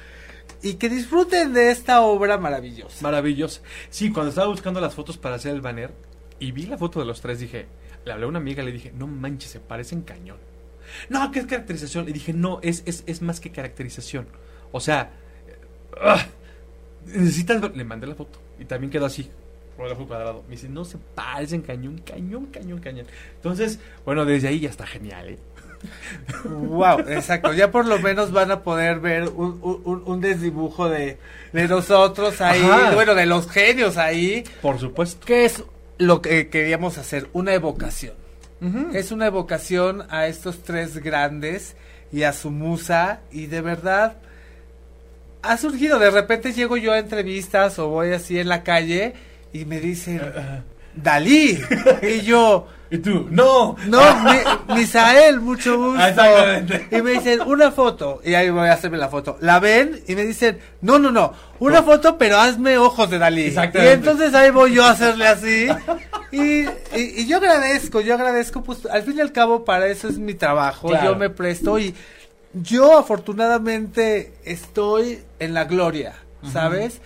y que disfruten de esta obra maravillosa. Maravilloso. Sí, cuando estaba buscando las fotos para hacer el banner y vi la foto de los tres, dije, le hablé a una amiga le dije, no manches, se parecen cañón. No, ¿qué es caracterización? Le dije, no, es, es, es más que caracterización. O sea, ah, necesitas ver- Le mandé la foto y también quedó así, cuadrado. Me dice, no, se parecen cañón, cañón, cañón, cañón. Entonces, bueno, desde ahí ya está genial, ¿eh? Wow, exacto. Ya por lo menos van a poder ver un, un, un desdibujo de, de nosotros ahí, Ajá. bueno, de los genios ahí. Por supuesto. ¿Qué es lo que queríamos hacer? Una evocación. Es una evocación a estos tres grandes y a su musa y de verdad ha surgido. De repente llego yo a entrevistas o voy así en la calle y me dicen Dalí y yo ¿Y tú? ¡No! no, mi- Misael, mucho gusto. Exactamente. Y me dicen, una foto. Y ahí voy a hacerme la foto. La ven y me dicen, no, no, no, una foto, pero hazme ojos de Dalí. Exactamente. Y entonces ahí voy yo a hacerle así. Y, y, y yo agradezco, yo agradezco, pues al fin y al cabo para eso es mi trabajo. Claro. Yo me presto y yo afortunadamente estoy en la gloria, ¿sabes?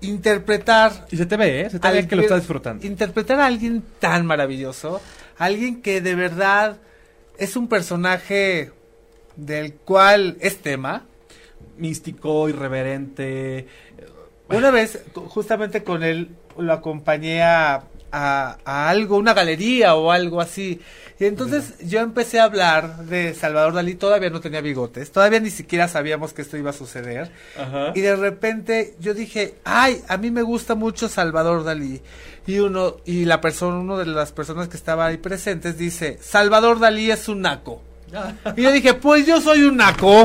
Interpretar Y se te ve, ¿eh? Se te ve que lo estás disfrutando. Interpretar a alguien tan maravilloso, alguien que de verdad es un personaje del cual es tema. Místico, irreverente. Una vez, justamente con él, lo acompañé a, a- a algo, una galería o algo así. Y entonces yo empecé a hablar de Salvador Dalí, todavía no tenía bigotes, todavía ni siquiera sabíamos que esto iba a suceder. Y de repente yo dije, ay, a mí me gusta mucho Salvador Dalí. Y uno, y la persona, uno de las personas que estaba ahí presentes dice, Salvador Dalí es un naco. Y yo dije, pues yo soy un naco.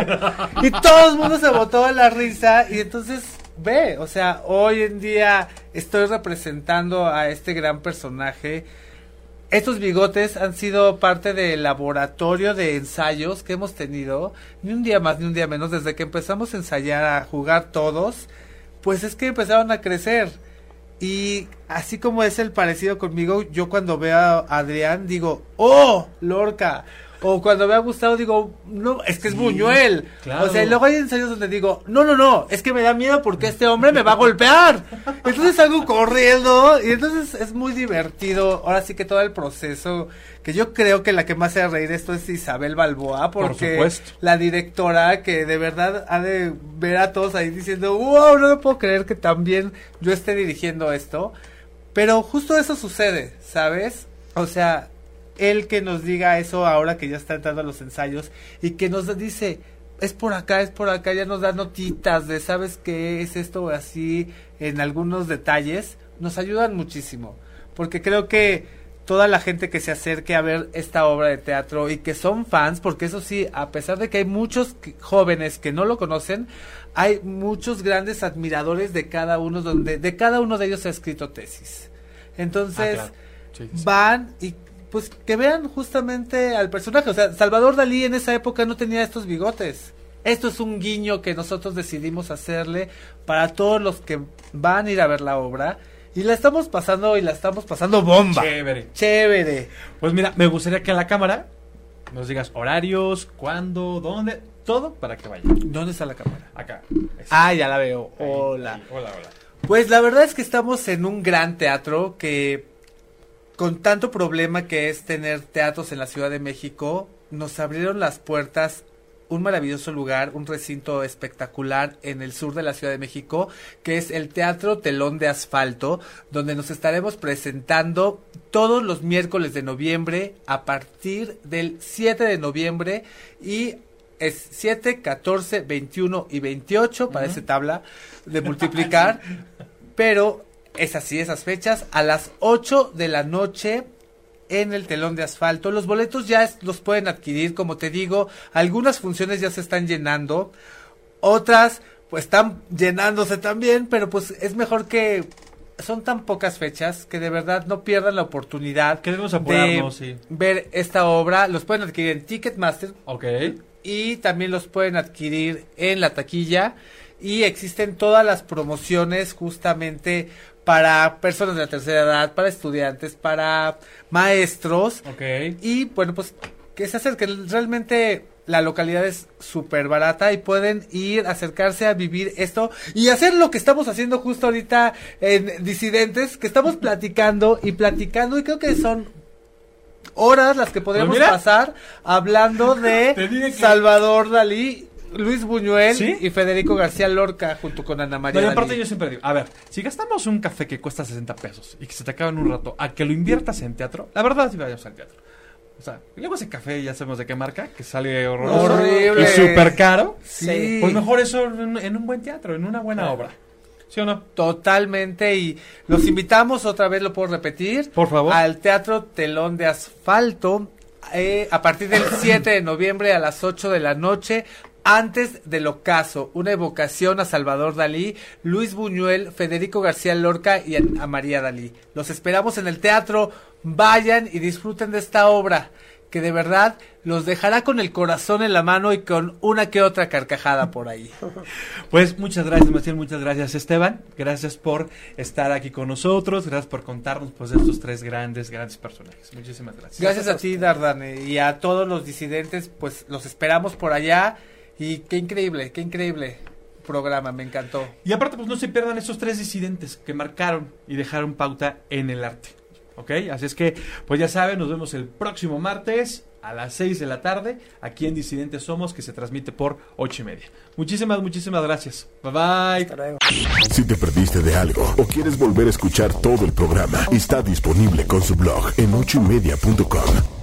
Y todo el mundo se botó a la risa. Y entonces, ve, o sea, hoy en día estoy representando a este gran personaje. Estos bigotes han sido parte del laboratorio de ensayos que hemos tenido, ni un día más ni un día menos, desde que empezamos a ensayar, a jugar todos, pues es que empezaron a crecer. Y así como es el parecido conmigo, yo cuando veo a Adrián digo, ¡Oh, Lorca! O cuando veo a Gustavo digo, no, es que es Buñuel. claro. O sea, y luego hay ensayos donde digo, no, no, no, es que me da miedo porque este hombre me va a golpear. Entonces salgo corriendo y entonces es muy divertido. Ahora sí que todo el proceso, que yo creo que la que más hace reír esto es Isabel Balboa, Por porque la directora que de verdad ha de ver a todos ahí diciendo, wow, no me puedo creer que también yo esté dirigiendo esto. Pero justo eso sucede, ¿sabes? O sea, él que nos diga eso ahora que ya está entrando a los ensayos y que nos dice, es por acá, es por acá, ya nos da notitas de, ¿sabes qué es esto así? En algunos detalles, nos ayudan muchísimo. Porque creo que toda la gente que se acerque a ver esta obra de teatro y que son fans, porque eso sí, a pesar de que hay muchos jóvenes que no lo conocen, hay muchos grandes admiradores de cada uno, donde de cada uno de ellos se ha escrito tesis. Entonces, Ah, claro. Sí, sí. van y pues que vean justamente al personaje. O sea, Salvador Dalí en esa época no tenía estos bigotes. Esto es un guiño que nosotros decidimos hacerle para todos los que van a ir a ver la obra. Y la estamos pasando y la estamos pasando bomba. Chévere. Chévere. Pues mira, me gustaría que a la cámara nos digas horarios, cuándo, dónde, todo para que vayan. ¿Dónde está la cámara? Acá. Ahí. Ah, ya la veo. Ahí, Hola. ahí. Hola, hola. Pues la verdad es que estamos en un gran teatro que con tanto problema que es tener teatros en la Ciudad de México, nos abrieron las puertas un maravilloso lugar, un recinto espectacular en el sur de la Ciudad de México, que es el Teatro Telón de Asfalto, donde nos estaremos presentando todos los miércoles de noviembre a partir del 7 de noviembre y es 7, 14, 21 y 28, parece tabla de multiplicar, pero es así, esas fechas, a las 8 de la noche en el telón de asfalto. Los boletos ya es- los pueden adquirir, como te digo, algunas funciones ya se están llenando, otras pues están llenándose también, pero pues es mejor que son tan pocas fechas que de verdad no pierdan la oportunidad Queremos apurarnos, de sí. ver esta obra. Los pueden adquirir en Ticketmaster, Ok. y también los pueden adquirir en la taquilla y existen todas las promociones justamente para personas de la tercera edad, para estudiantes, para maestros Ok. y bueno pues que se acerquen realmente la localidad es súper barata y pueden ir, acercarse a vivir esto y hacer lo que estamos haciendo justo ahorita en Disidentes, que estamos platicando y platicando y creo que son horas las que podríamos Pues mira. pasar hablando de Salvador Dalí, Luis Buñuel ¿Sí? y Federico García Lorca junto con Ana No, María y aparte Dalí. yo siempre digo, a ver, si gastamos un café que cuesta 60 pesos y que se te acaba en un rato, a que lo inviertas en teatro, la verdad sí vayamos al teatro. O sea, y luego ese café ya sabemos de qué marca, que sale horroroso Horrible. y súper caro. Sí. Pues mejor eso en, en un buen teatro, en una buena obra. ¿Sí o no? Totalmente y los invitamos otra vez, lo puedo repetir. Por favor. Al Teatro Telón de Asfalto eh, a partir del 7 de noviembre a las 8 de la noche. Antes del ocaso, una evocación a Salvador Dalí, Luis Buñuel, Federico García Lorca y a María Dalí. Los esperamos en el teatro. Vayan y disfruten de esta obra que de verdad los dejará con el corazón en la mano y con una que otra carcajada por ahí. Pues muchas gracias, Maciel, muchas gracias, Esteban. Gracias por estar aquí con nosotros, gracias por contarnos pues de estos tres grandes, grandes personajes. Muchísimas gracias. Gracias a ti, Dardane, y a todos los disidentes, pues los esperamos por allá. Y qué increíble, qué increíble programa, me encantó. Y aparte, pues no se pierdan estos tres disidentes que marcaron y dejaron pauta en el arte. ¿Ok? Así es que, pues ya saben, nos vemos el próximo martes a las 6 de la tarde, aquí en Disidentes Somos, que se transmite por ocho y media. Muchísimas, muchísimas gracias. Bye bye. Hasta luego. Si te perdiste de algo o quieres volver a escuchar todo el programa, está disponible con su blog en ochoymedia.com.